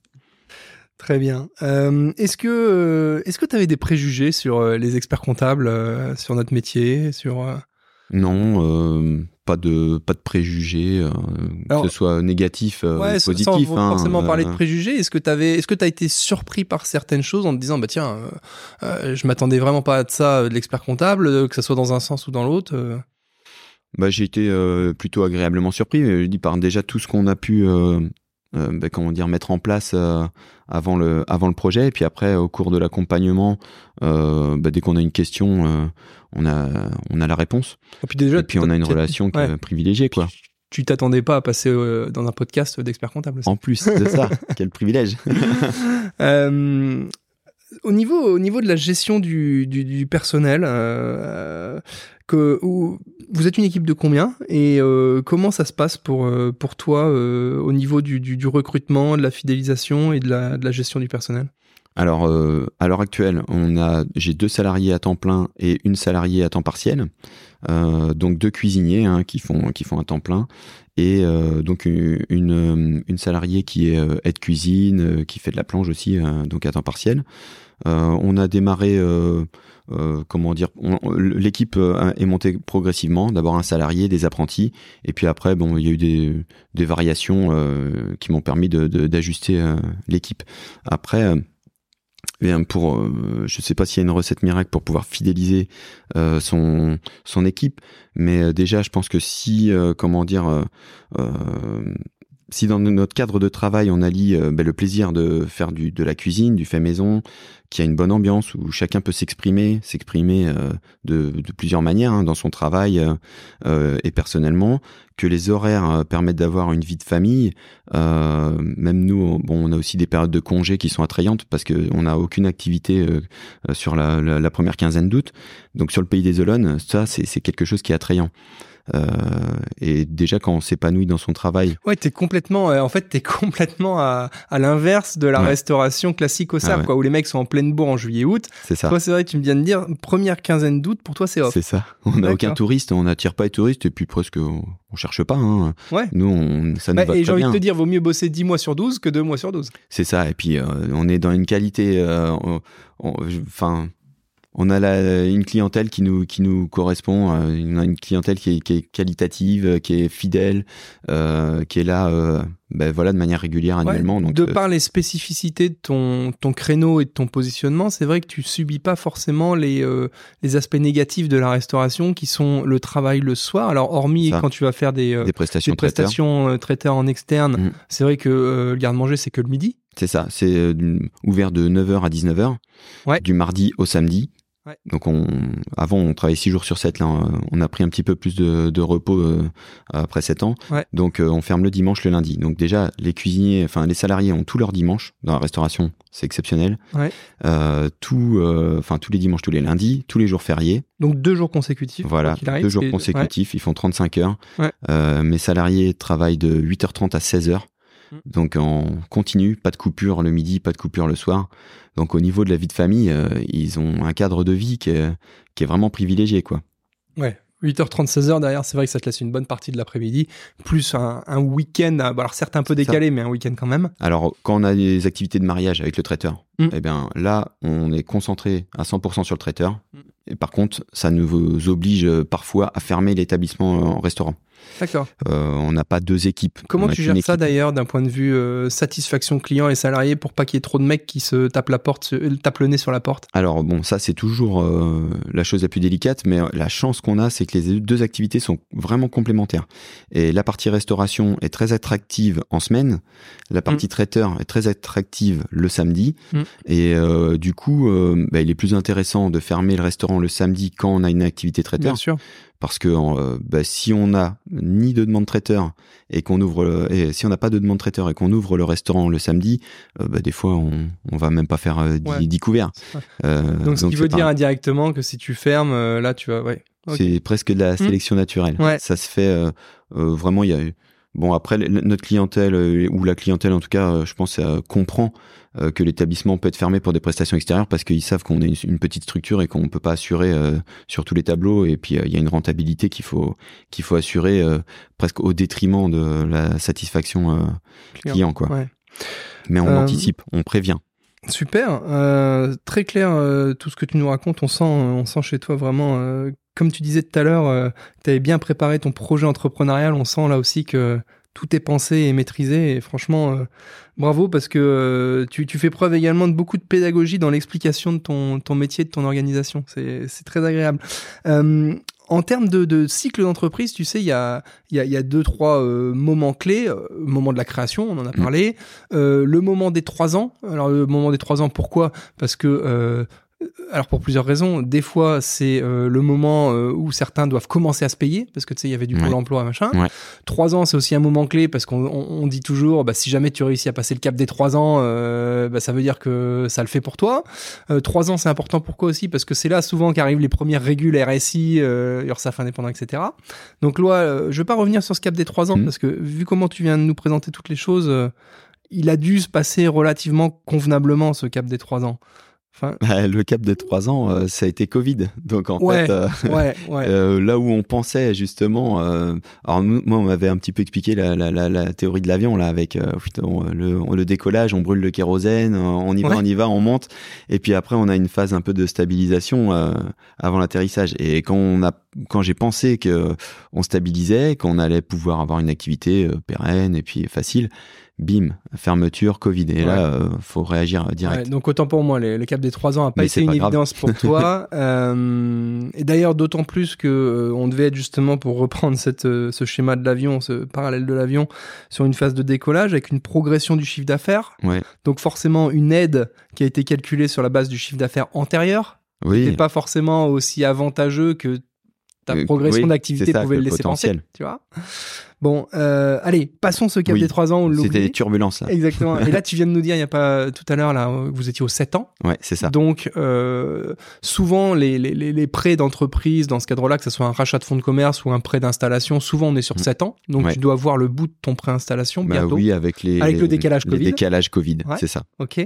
S1: Très bien. est-ce que, est-ce que tu avais des préjugés sur les experts comptables, sur notre métier, sur
S2: Non, pas de pas de préjugés, euh, que ce soit négatif ou positif. Sans
S1: hein, forcément parler de
S2: euh.
S1: préjugés, est-ce que tu est-ce que as été surpris par certaines choses en te disant bah tiens, euh, je m'attendais vraiment pas à ça de l'expert comptable, que ce soit dans un sens ou dans l'autre.
S2: Bah j'ai été plutôt agréablement surpris. Je dis par déjà tout ce qu'on a pu bah, comment dire mettre en place avant le avant le projet et puis après au cours de l'accompagnement bah, dès qu'on a une question on a, on a la réponse.
S1: Et puis, déjà,
S2: et puis on a une relation privilégiée, quoi.
S1: Tu t'attendais pas à passer euh, dans un podcast d'expert comptable.
S2: En plus de ça, quel privilège.
S1: Au niveau, au niveau de la gestion du, du, personnel, euh, que, vous êtes une équipe de combien et euh, comment ça se passe pour, euh, pour toi au niveau du, du, recrutement, de la fidélisation et de la, de la gestion du personnel?
S2: Alors, à l'heure actuelle, j'ai deux salariés à temps plein et une salariée à temps partiel. Donc deux cuisiniers hein, qui font qui font un temps plein et euh, donc une, une, salariée qui est aide cuisine, qui fait de la plonge aussi, donc à temps partiel. on a démarré comment dire, l'équipe est montée progressivement. D'abord un salarié, des apprentis, et puis après, bon, il y a eu des, des variations qui m'ont permis d'ajuster l'équipe. Après, Bien pour, euh, je sais pas s'il y a une recette miracle pour pouvoir fidéliser euh, son son équipe, mais euh, déjà je pense que si comment dire si dans notre cadre de travail on allie ben, le plaisir de faire du, de la cuisine, du fait maison, qui a une bonne ambiance où chacun peut s'exprimer, s'exprimer de, de, plusieurs manières hein, dans son travail et personnellement, que les horaires euh, permettent d'avoir une vie de famille. Euh, même nous, bon, on a aussi des périodes de congés qui sont attrayantes parce qu'on n'a aucune activité euh, sur la, première quinzaine d'août. Donc sur le pays des Olonnes, ça, c'est quelque chose qui est attrayant. Euh, et déjà quand on s'épanouit dans son travail.
S1: Ouais, t'es complètement, euh, en fait, t'es complètement à, à l'inverse de la restauration classique au Sable, ah quoi, où les mecs sont en pleine bourre en juillet-août.
S2: C'est ça.
S1: Toi, c'est vrai, tu me viens de dire, première quinzaine d'août, pour toi, c'est off.
S2: C'est ça. On n'a aucun touriste, on n'attire pas les touristes, et puis presque, on, cherche pas. Hein.
S1: Ouais.
S2: Nous, on, ça nous bah, va
S1: Et
S2: j'ai
S1: envie
S2: de
S1: te dire, vaut mieux bosser 10 mois sur 12 que 2 mois sur 12.
S2: C'est ça. Et puis, euh, on est dans une qualité, enfin, on a la, une clientèle qui nous qui nous correspond, euh, on a une clientèle qui est, qui est qualitative, euh, qui est fidèle, euh, qui est là, euh, ben voilà, de manière régulière annuellement. donc,
S1: de par les spécificités de ton ton créneau et de ton positionnement, c'est vrai que tu subis pas forcément les les aspects négatifs de la restauration qui sont le travail le soir. Alors hormis quand tu vas faire des
S2: des prestations,
S1: des prestations traiteurs. en externe, mmh. c'est vrai que le garde-manger c'est que le midi.
S2: C'est ça, c'est ouvert de 9h à 19h, du mardi au samedi. Donc on, avant on travaillait 6 jours sur 7, là on a pris un petit peu plus de, de repos euh, après 7 ans. Donc euh, on ferme le dimanche, le lundi. Donc déjà les cuisiniers, enfin les salariés ont tous leurs dimanches dans la restauration, c'est exceptionnel. Euh, tout, enfin tous les dimanches, tous les lundis, tous les jours fériés.
S1: Donc deux jours consécutifs.
S2: Voilà, deux jours consécutifs, ils font 35 heures. mes salariés travaillent de 8h30 à 16h. Mm. Donc en continu, pas de coupure le midi, pas de coupure le soir. Donc au niveau de la vie de famille, euh, ils ont un cadre de vie qui est, qui est vraiment privilégié, quoi.
S1: Ouais, 8h30, 16h derrière, c'est vrai que ça te laisse une bonne partie de l'après-midi, plus un, week-end, alors certes un peu décalé, mais un week-end quand même.
S2: Alors quand on a des activités de mariage avec le traiteur, mm. eh bien là, on est concentré à 100% sur le traiteur. Mm. Et par contre, ça nous oblige parfois à fermer l'établissement en restaurant.
S1: D'accord.
S2: Euh, on n'a pas deux équipes.
S1: Comment tu gères ça d'ailleurs d'un point de vue euh, satisfaction client et salarié pour pas qu'il y ait trop de mecs qui se tapent la porte, se, tapent le nez sur la porte?
S2: Alors bon, ça c'est toujours euh, la chose la plus délicate, mais la chance qu'on a, c'est que les deux activités sont vraiment complémentaires. Et la partie restauration est très attractive en semaine, la partie mm. traiteur est très attractive le samedi, mm. et du coup, bah, il est plus intéressant de fermer le restaurant le samedi quand on a une activité traiteur.
S1: Bien sûr
S2: parce que euh, bah, si on n'a ni de demande traiteur et qu'on ouvre et si on n'a pas de demande traiteur et qu'on ouvre le restaurant le samedi, euh, bah, des fois on, on va même pas faire euh, 10, couverts.
S1: Donc ce qui veut dire indirectement que si tu fermes, là tu vas ouais.
S2: C'est presque de la hmm. sélection naturelle. Ça se fait vraiment. Il y a Bon, après, notre clientèle, ou la clientèle en tout cas, je pense, comprend euh, que l'établissement peut être fermé pour des prestations extérieures parce qu'ils savent qu'on est une, petite structure et qu'on ne peut pas assurer euh, sur tous les tableaux. Et puis euh, il y a une rentabilité qu'il faut qu'il faut assurer presque au détriment de la satisfaction client, quoi. Mais on anticipe, on prévient.
S1: Super, très clair tout ce que tu nous racontes. On sent, on sent chez toi vraiment, comme tu disais tout à l'heure, tu avais bien préparé ton projet entrepreneurial. On sent là aussi que tout est pensé et maîtrisé. Et franchement, euh, bravo parce que euh, tu, fais preuve également de beaucoup de pédagogie dans l'explication de ton, ton métier, de ton organisation. C'est très agréable. Euh, en termes de, cycle d'entreprise, tu sais, il y a, y, y a deux, trois moments clés. Le moment de la création, on en a mmh. parlé. le moment des trois ans. Alors, le moment des trois ans, pourquoi? Parce que alors pour plusieurs raisons. Des fois, c'est euh, le moment euh, où certains doivent commencer à se payer parce que tu sais, il y avait du pôle emploi, machin. Trois ans, c'est aussi un moment clé parce qu'on dit toujours, bah, si jamais tu réussis à passer le cap des trois ans, euh, bah, ça veut dire que ça le fait pour toi. trois ans, c'est important. Pourquoi aussi Parce que c'est là souvent qu'arrivent les premières régules RSI, URSAF indépendant, etc. Donc là, je vais pas revenir sur ce cap des trois ans mmh. parce que vu comment tu viens de nous présenter toutes les choses, il a dû se passer relativement convenablement ce cap des trois ans.
S2: Bah, le cap de trois ans, euh, ça a été Covid. Donc en fait, euh, euh, là où on pensait justement, alors moi on m'avait un petit peu expliqué la, la, la, théorie de l'avion là avec le, le, décollage, on brûle le kérosène, on y va, on y va, on monte, et puis après on a une phase un peu de stabilisation avant l'atterrissage. Et quand on a, quand j'ai pensé que on stabilisait, qu'on allait pouvoir avoir une activité pérenne et puis facile, bim, fermeture, Covid. Et là, euh, faut réagir direct.
S1: donc autant pour moi, le cap des trois ans n'a pas été une évidence pour toi. Euh, et d'ailleurs, d'autant plus que euh, on devait être justement pour reprendre cette, ce schéma de l'avion, ce parallèle de l'avion, sur une phase de décollage avec une progression du chiffre d'affaires. Donc forcément une aide qui a été calculée sur la base du chiffre d'affaires antérieur. Oui. Qui pas forcément aussi avantageux que ta progression d'activité pouvait le laisser penser. Tu vois Bon, euh, allez, passons ce cap des 3 ans.
S2: C'était des turbulences là.
S1: Exactement. Et là, tu viens de nous dire, il n'y a pas tout à l'heure là, vous étiez aux 7 ans.
S2: Ouais, c'est ça.
S1: Donc, euh, souvent les, les, les prêts d'entreprise dans ce cadre-là, que ce soit un rachat de fonds de commerce ou un prêt d'installation, souvent on est sur 7 mm. ans. Donc, tu dois voir le bout de ton prêt installation bah bientôt.
S2: Oui, avec les
S1: avec le décalage Covid.
S2: décalage Covid, c'est ça.
S1: Ok.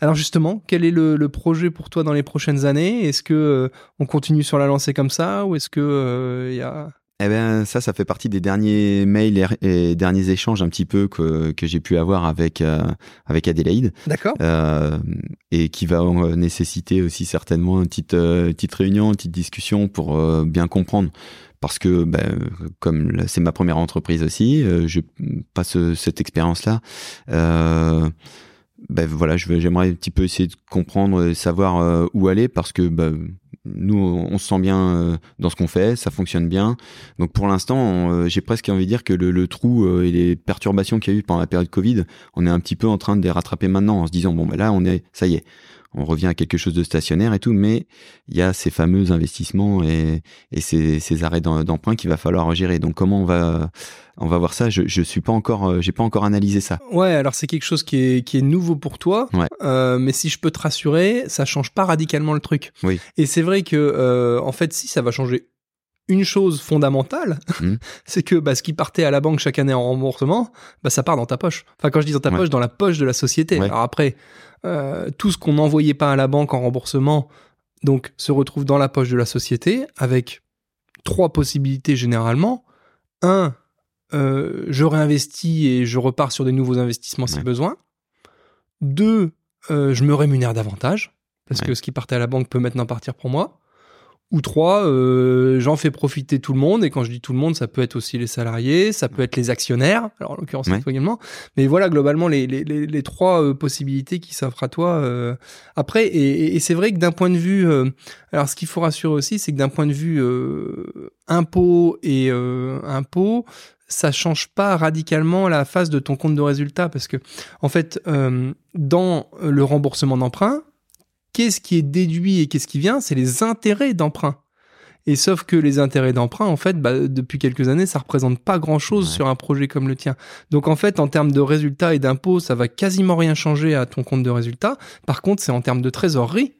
S1: Alors justement, quel est le, le, projet pour toi dans les prochaines années? Est-ce que euh, on continue sur la lancée comme ça ou est-ce que il euh, y a
S2: eh bien, ça, ça fait partie des derniers mails et, derniers échanges un petit peu que, que j'ai pu avoir avec, euh, avec Adélaïde.
S1: D'accord.
S2: Euh, et qui va nécessiter aussi certainement une petite, euh, petite réunion, une petite discussion pour euh, bien comprendre. Parce que, ben, comme c'est ma première entreprise aussi, je passe cette expérience-là. ben voilà, j'aimerais un petit peu essayer de comprendre, savoir où aller, parce que ben, nous, on se sent bien euh, dans ce qu'on fait, ça fonctionne bien. Donc pour l'instant, euh, j'ai presque envie de dire que le, trou euh, et les perturbations qu'il y a eu pendant la période Covid, on est un petit peu en train de les rattraper maintenant en se disant bon ben là, on est, ça y est, on revient à quelque chose de stationnaire et tout, mais il y a ces fameux investissements et, et ces, ces arrêts d'emprunt qu'il va falloir gérer. Donc comment on va on va voir ça? Je, je suis pas encore, euh, j'ai pas encore analysé ça.
S1: Ouais, alors c'est quelque chose qui est, qui est nouveau pour toi.
S2: Ouais.
S1: Euh, mais si je peux te rassurer, ça change pas radicalement le truc.
S2: Oui.
S1: Et c'est vrai que, euh, en fait, si ça va changer une chose fondamentale,
S2: Mhm.
S1: c'est que bah, ce qui partait à la banque chaque année en remboursement, bah, ça part dans ta poche. Enfin, quand je dis dans ta
S2: Ouais.
S1: poche, dans la poche de la société.
S2: Ouais.
S1: Alors après, euh, tout ce qu'on n'envoyait pas à la banque en remboursement, donc, se retrouve dans la poche de la société avec trois possibilités généralement. Un, euh, je réinvestis et je repars sur des nouveaux investissements si
S2: Ouais.
S1: besoin. Deux, euh, je me rémunère davantage parce
S2: Ouais.
S1: que ce qui partait à la banque peut maintenant partir pour moi. Ou trois, euh, j'en fais profiter tout le monde. Et quand je dis tout le monde, ça peut être aussi les salariés, ça peut être les actionnaires, alors en l'occurrence
S2: Ouais.
S1: également. Mais voilà, globalement, les, les, les, les trois euh, possibilités qui s'offrent à toi. euh, après, et, et- c'est vrai que d'un point de vue... euh, alors ce qu'il faut rassurer aussi, c'est que d'un point de vue euh, impôt et euh, impôt, ça change pas radicalement la phase de ton compte de résultat parce que en fait euh, dans le remboursement d'emprunt qu'est-ce qui est déduit et qu'est-ce qui vient c'est les intérêts d'emprunt et sauf que les intérêts d'emprunt en fait bah, depuis quelques années ça représente pas grand chose
S2: Ouais.
S1: sur un projet comme le tien donc en fait en termes de résultats et d'impôts ça va quasiment rien changer à ton compte de résultat par contre c'est en termes de trésorerie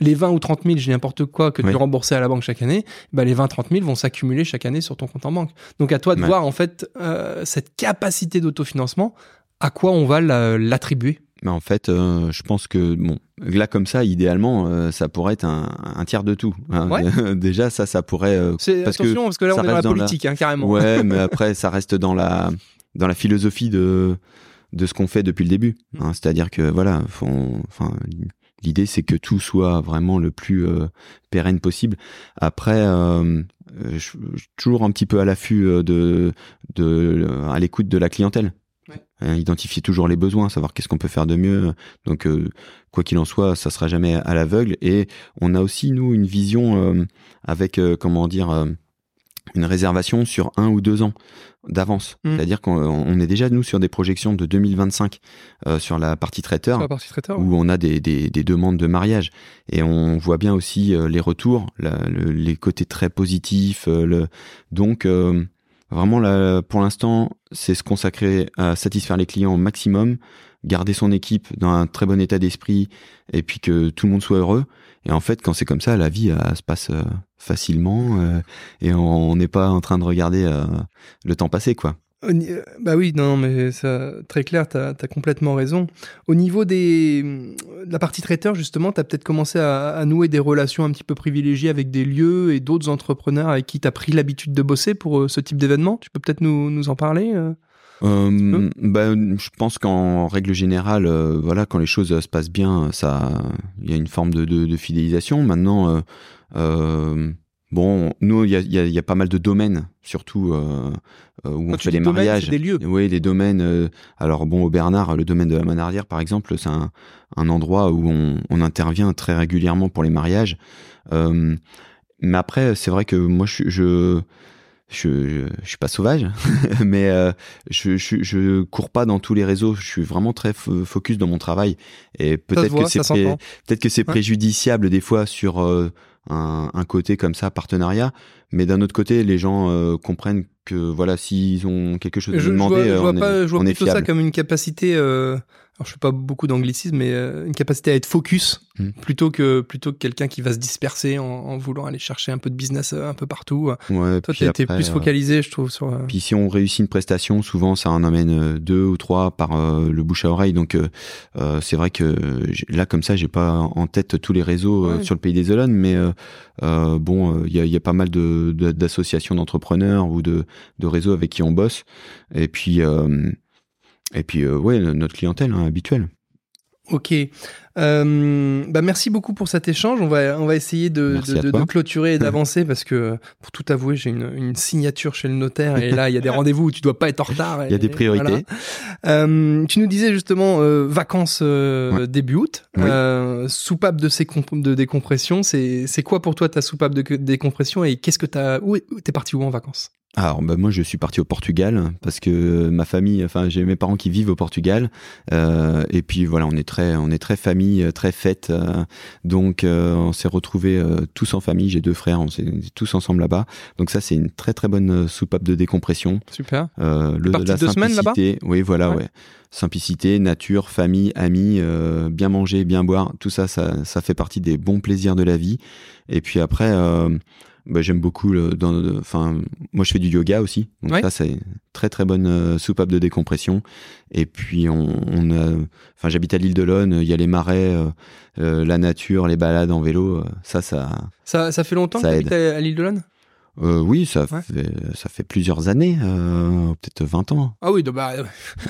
S1: les 20 ou 30 000, j'ai n'importe quoi, que tu remboursais à la banque chaque année, bah, les 20 30 000 vont s'accumuler chaque année sur ton compte en banque. Donc à toi de
S2: Ouais.
S1: voir en fait euh, cette capacité d'autofinancement, à quoi on va la- l'attribuer.
S2: Mais en fait, euh, je pense que bon, là comme ça, idéalement, euh, ça pourrait être un, un tiers de tout. hein.
S1: Ouais.
S2: Déjà, ça, ça pourrait. euh, Parce que
S1: attention parce que là on est dans la
S2: reste dans la-
S1: politique hein, carrément.
S2: Ouais, mais après, ça reste dans la dans la philosophie de de ce qu'on fait depuis le début.
S1: Mm.
S2: hein. C'est-à-dire que voilà, faut- enfin, l'idée c'est que tout soit vraiment le plus pérenne possible. Après, je toujours un petit peu à l'affût de de à l'écoute de la clientèle.
S1: Ouais.
S2: Hein, identifier toujours les besoins, savoir qu'est-ce qu'on peut faire de mieux. Donc, euh, quoi qu'il en soit, ça sera jamais à l'aveugle. Et on a aussi nous une vision euh, avec euh, comment dire une réservation sur un ou deux ans d'avance.
S1: Mm.
S2: C'est-à-dire qu'on on est déjà nous sur des projections de 2025 euh, sur la partie traiteur
S1: Sur la partie traiteur.
S2: où on a des, des, des demandes de mariage et on voit bien aussi euh, les retours, la- le- les côtés très positifs. euh, le... Donc vraiment là, pour l'instant, c'est se consacrer à satisfaire les clients au maximum, garder son équipe dans un très bon état d'esprit et puis que tout le monde soit heureux. Et en fait, quand c'est comme ça, la vie elle, se passe euh, facilement euh, et on n'est pas en train de regarder euh, le temps passer quoi.
S1: Euh, Bah oui, non, mais ça, très clair, tu as, complètement raison. Au niveau des, de la partie traiteur, justement, tu as peut-être commencé à, nouer des relations un petit peu privilégiées avec des lieux et d'autres entrepreneurs avec qui tu as pris l'habitude de bosser pour euh, ce type d'événement. Tu peux peut-être nous, nous en parler euh
S2: Euh, ben, je pense qu'en règle générale, euh, voilà, quand les choses se passent bien, il y a une forme de, de, de fidélisation. Maintenant, bon, nous, il y a, il y, a, il y a pas mal de domaines, surtout euh, euh, où
S1: Quand
S2: on fait les
S1: domaine,
S2: mariages.
S1: des lieux.
S2: Oui, les domaines. euh, alors bon, au Bernard, le domaine de la Manardière, par exemple, c'est un, un endroit où on, on intervient très régulièrement pour les mariages. Euh, mais après, c'est vrai que moi, je, je je, je, je suis pas sauvage, mais euh, je, je, je cours pas dans tous les réseaux. Je suis vraiment très fo- focus dans mon travail et peut-être que c'est peut-être que c'est
S1: Ouais.
S2: préjudiciable des fois sur euh, un, un côté comme ça partenariat, mais d'un autre côté, les gens euh, comprennent que voilà, s'ils ont quelque chose à
S1: je
S2: demander,
S1: vois, je
S2: euh,
S1: vois
S2: on,
S1: pas,
S2: est,
S1: je vois
S2: on est
S1: ça comme une capacité. euh, alors, je fais pas beaucoup d'anglicisme, mais euh, une capacité à être focus
S2: Mm.
S1: plutôt que plutôt que quelqu'un qui va se disperser en, en voulant aller chercher un peu de business euh, un peu partout.
S2: Ouais,
S1: Toi, t'es
S2: après,
S1: plus
S2: euh,
S1: focalisé, je trouve, sur. euh,
S2: Puis si on réussit une prestation, souvent ça en amène euh, deux ou trois par euh, le bouche à oreille. Donc euh, euh, c'est vrai que là comme ça, j'ai pas en tête tous les réseaux euh,
S1: Ouais.
S2: sur le pays des Olonnes, mais euh, euh, bon, il y, a, y a pas mal de de- d'associations d'entrepreneurs ou de, de réseaux avec qui on bosse. Et puis euh, et puis euh, ouais, notre clientèle hein, habituelle.
S1: Ok. Euh, bah merci beaucoup pour cet échange. On va, on va essayer de, clôturer et d'avancer parce que, pour tout avouer, j'ai une, une signature chez le notaire et là, il y a des rendez-vous où tu dois pas être en retard.
S2: Il y a des priorités.
S1: voilà. Euh, tu nous disais justement euh, vacances
S2: Ouais.
S1: début août,
S2: Oui.
S1: soupape de, ces comp- de décompression. C'est quoi pour toi ta soupape de décompression et qu'est-ce que t'as où est- t'es parti où en vacances?
S2: Alors bah, moi je suis parti au Portugal parce que ma famille, enfin j'ai mes parents qui vivent au Portugal euh, et puis voilà on est très on est très famille très fête euh, donc euh, on s'est retrouvés euh, tous en famille j'ai deux frères on s'est tous ensemble là-bas donc ça c'est une très très bonne soupape de décompression
S1: Super.
S2: euh, le,
S1: Parti
S2: la
S1: deux semaines, là-bas?
S2: simplicité oui voilà
S1: Ouais.
S2: ouais. simplicité nature famille amis euh, bien manger bien boire tout ça, ça ça fait partie des bons plaisirs de la vie et puis après euh, bah, j'aime beaucoup le, dans enfin moi je fais du yoga aussi. Donc
S1: Ouais.
S2: ça c'est une très très bonne euh, soupape de décompression. Et puis on, on a enfin j'habite à l'île de l'One il y a les marais euh, euh, la nature les balades en vélo ça ça
S1: Ça, ça fait longtemps
S2: Ça
S1: que tu à, à l'île de l'One
S2: euh, oui ça
S1: Ouais.
S2: fait ça fait plusieurs années euh, peut-être 20 ans
S1: Ah oui, donc bah,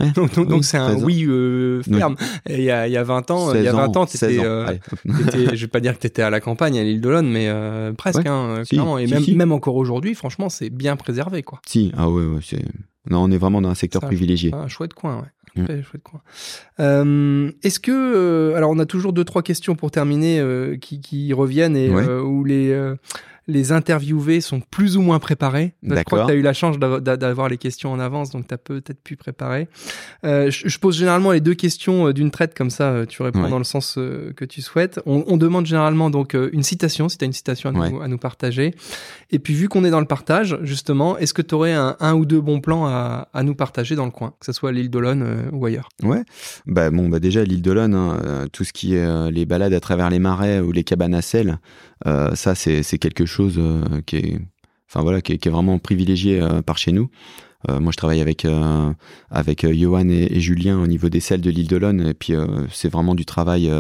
S2: Ouais.
S1: donc c'est un
S2: 13 ans.
S1: oui euh, ferme. Il y a, il y a 20 ans, il y a
S2: 16
S1: 20 ans,
S2: 16
S1: t'étais,
S2: ans.
S1: euh,
S2: Allez, hop.
S1: t'étais- je vais pas dire que tu étais à la campagne, à l'île de l'One, mais euh, presque,
S2: Ouais.
S1: hein,
S2: Si,
S1: clairement. Et
S2: si,
S1: même,
S2: si.
S1: même encore aujourd'hui, franchement, c'est bien préservé, quoi.
S2: si ah ouais, c'est non on est vraiment dans un secteur
S1: Ça,
S2: privilégié
S1: Un chouette coin, ouais. Euh, Est-ce que, euh, alors on a toujours deux trois questions pour terminer euh, qui, qui reviennent et
S2: Ouais.
S1: euh, où les euh, les interviewés sont plus ou moins préparés. Je crois
S2: D'accord.
S1: que tu as eu la chance d'avoir- les questions en avance, donc tu as peut-être pu préparer. Euh, je, je pose généralement les deux questions euh, d'une traite, comme ça euh, tu réponds
S2: Ouais.
S1: dans le sens que tu souhaites. On, on demande généralement donc une citation, si tu as une citation à nous,
S2: Ouais.
S1: à nous partager. Et puis vu qu'on est dans le partage, justement, est-ce que tu aurais un, un ou deux bons plans à, à nous partager dans le coin, que ce soit l'île d'Olonne euh, ou ailleurs?
S2: Ouais, bah bon, bah déjà l'île de l'One, hein, tout ce qui est euh, les balades à travers les marais ou les cabanes à sel, ça c'est quelque chose euh, qui est, enfin voilà, qui est, vraiment privilégié euh, par chez nous. Euh, moi, je travaille avec avec Johan et, Julien au niveau des selles de l'île de l'One, et puis c'est vraiment du travail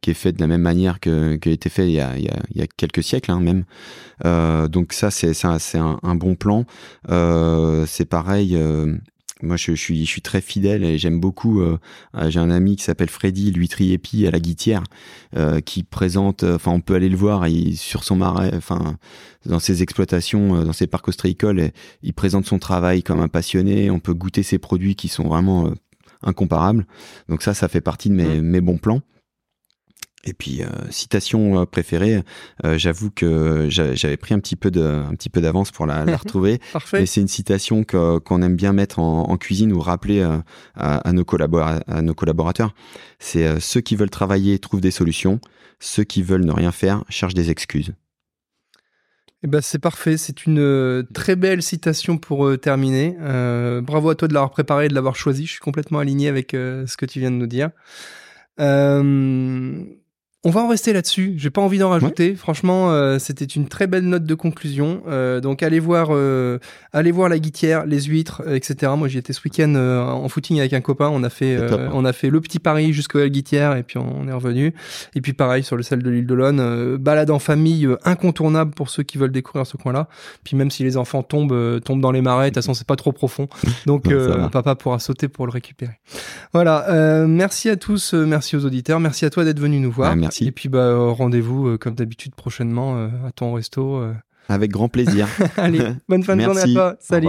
S2: qui est fait de la même manière que qui a été fait il y a, il y a, quelques siècles hein, même. Donc ça, c'est un, c'est un, bon plan. C'est pareil. Moi, je, je suis, je suis très fidèle et j'aime beaucoup. euh, euh, J'ai un ami qui s'appelle Freddy Luitri Épi à la Guitière, euh, qui présente. Enfin, on peut aller le voir il, sur son marais. Enfin, dans ses exploitations, euh, dans ses parcs ostréicoles, et il présente son travail comme un passionné. On peut goûter ses produits qui sont vraiment euh, incomparables. Donc ça, ça fait partie de mes, mes bons plans. Et puis euh, citation euh, préférée, euh, j'avoue que j'a- j'avais pris un petit peu de, un petit peu d'avance pour la, la retrouver.
S1: Parfait.
S2: Mais c'est une citation que- qu'on aime bien mettre en, en cuisine ou rappeler euh, à, à nos, collabora- à nos collaborateurs. C'est ceux qui veulent travailler trouvent des solutions, ceux qui veulent ne rien faire cherchent des excuses.
S1: Eh ben, c'est parfait. C'est une très belle citation pour terminer. Bravo à toi de l'avoir préparé et de l'avoir choisi. Je suis complètement aligné avec ce que tu viens de nous dire. Euh, on va en rester là-dessus. J'ai pas envie d'en rajouter. Franchement, euh, c'était une très belle note de conclusion. Euh, donc allez voir, euh, allez voir la guitière, les huîtres, euh, etc. Moi, j'y étais ce week-end euh, en footing avec un copain. On a fait,
S2: top,
S1: euh,
S2: hein.
S1: on a fait le petit Paris jusqu'à la guitière et puis on est revenu. Et puis pareil sur le sel de l'île euh, balade en famille euh, incontournable pour ceux qui veulent découvrir ce coin-là. Puis même si les enfants tombent, euh, tombent dans les marais, de toute façon c'est pas trop profond, donc
S2: Non,
S1: euh, papa pourra sauter pour le récupérer. Voilà, euh, merci à tous, merci aux auditeurs, merci à toi d'être venu nous voir.
S2: Ah, merci.
S1: Et puis bah euh, rendez-vous euh, comme d'habitude prochainement euh, à ton resto. euh.
S2: Avec grand plaisir.
S1: Allez, bonne fin de journée à toi.
S2: Au
S1: Salut.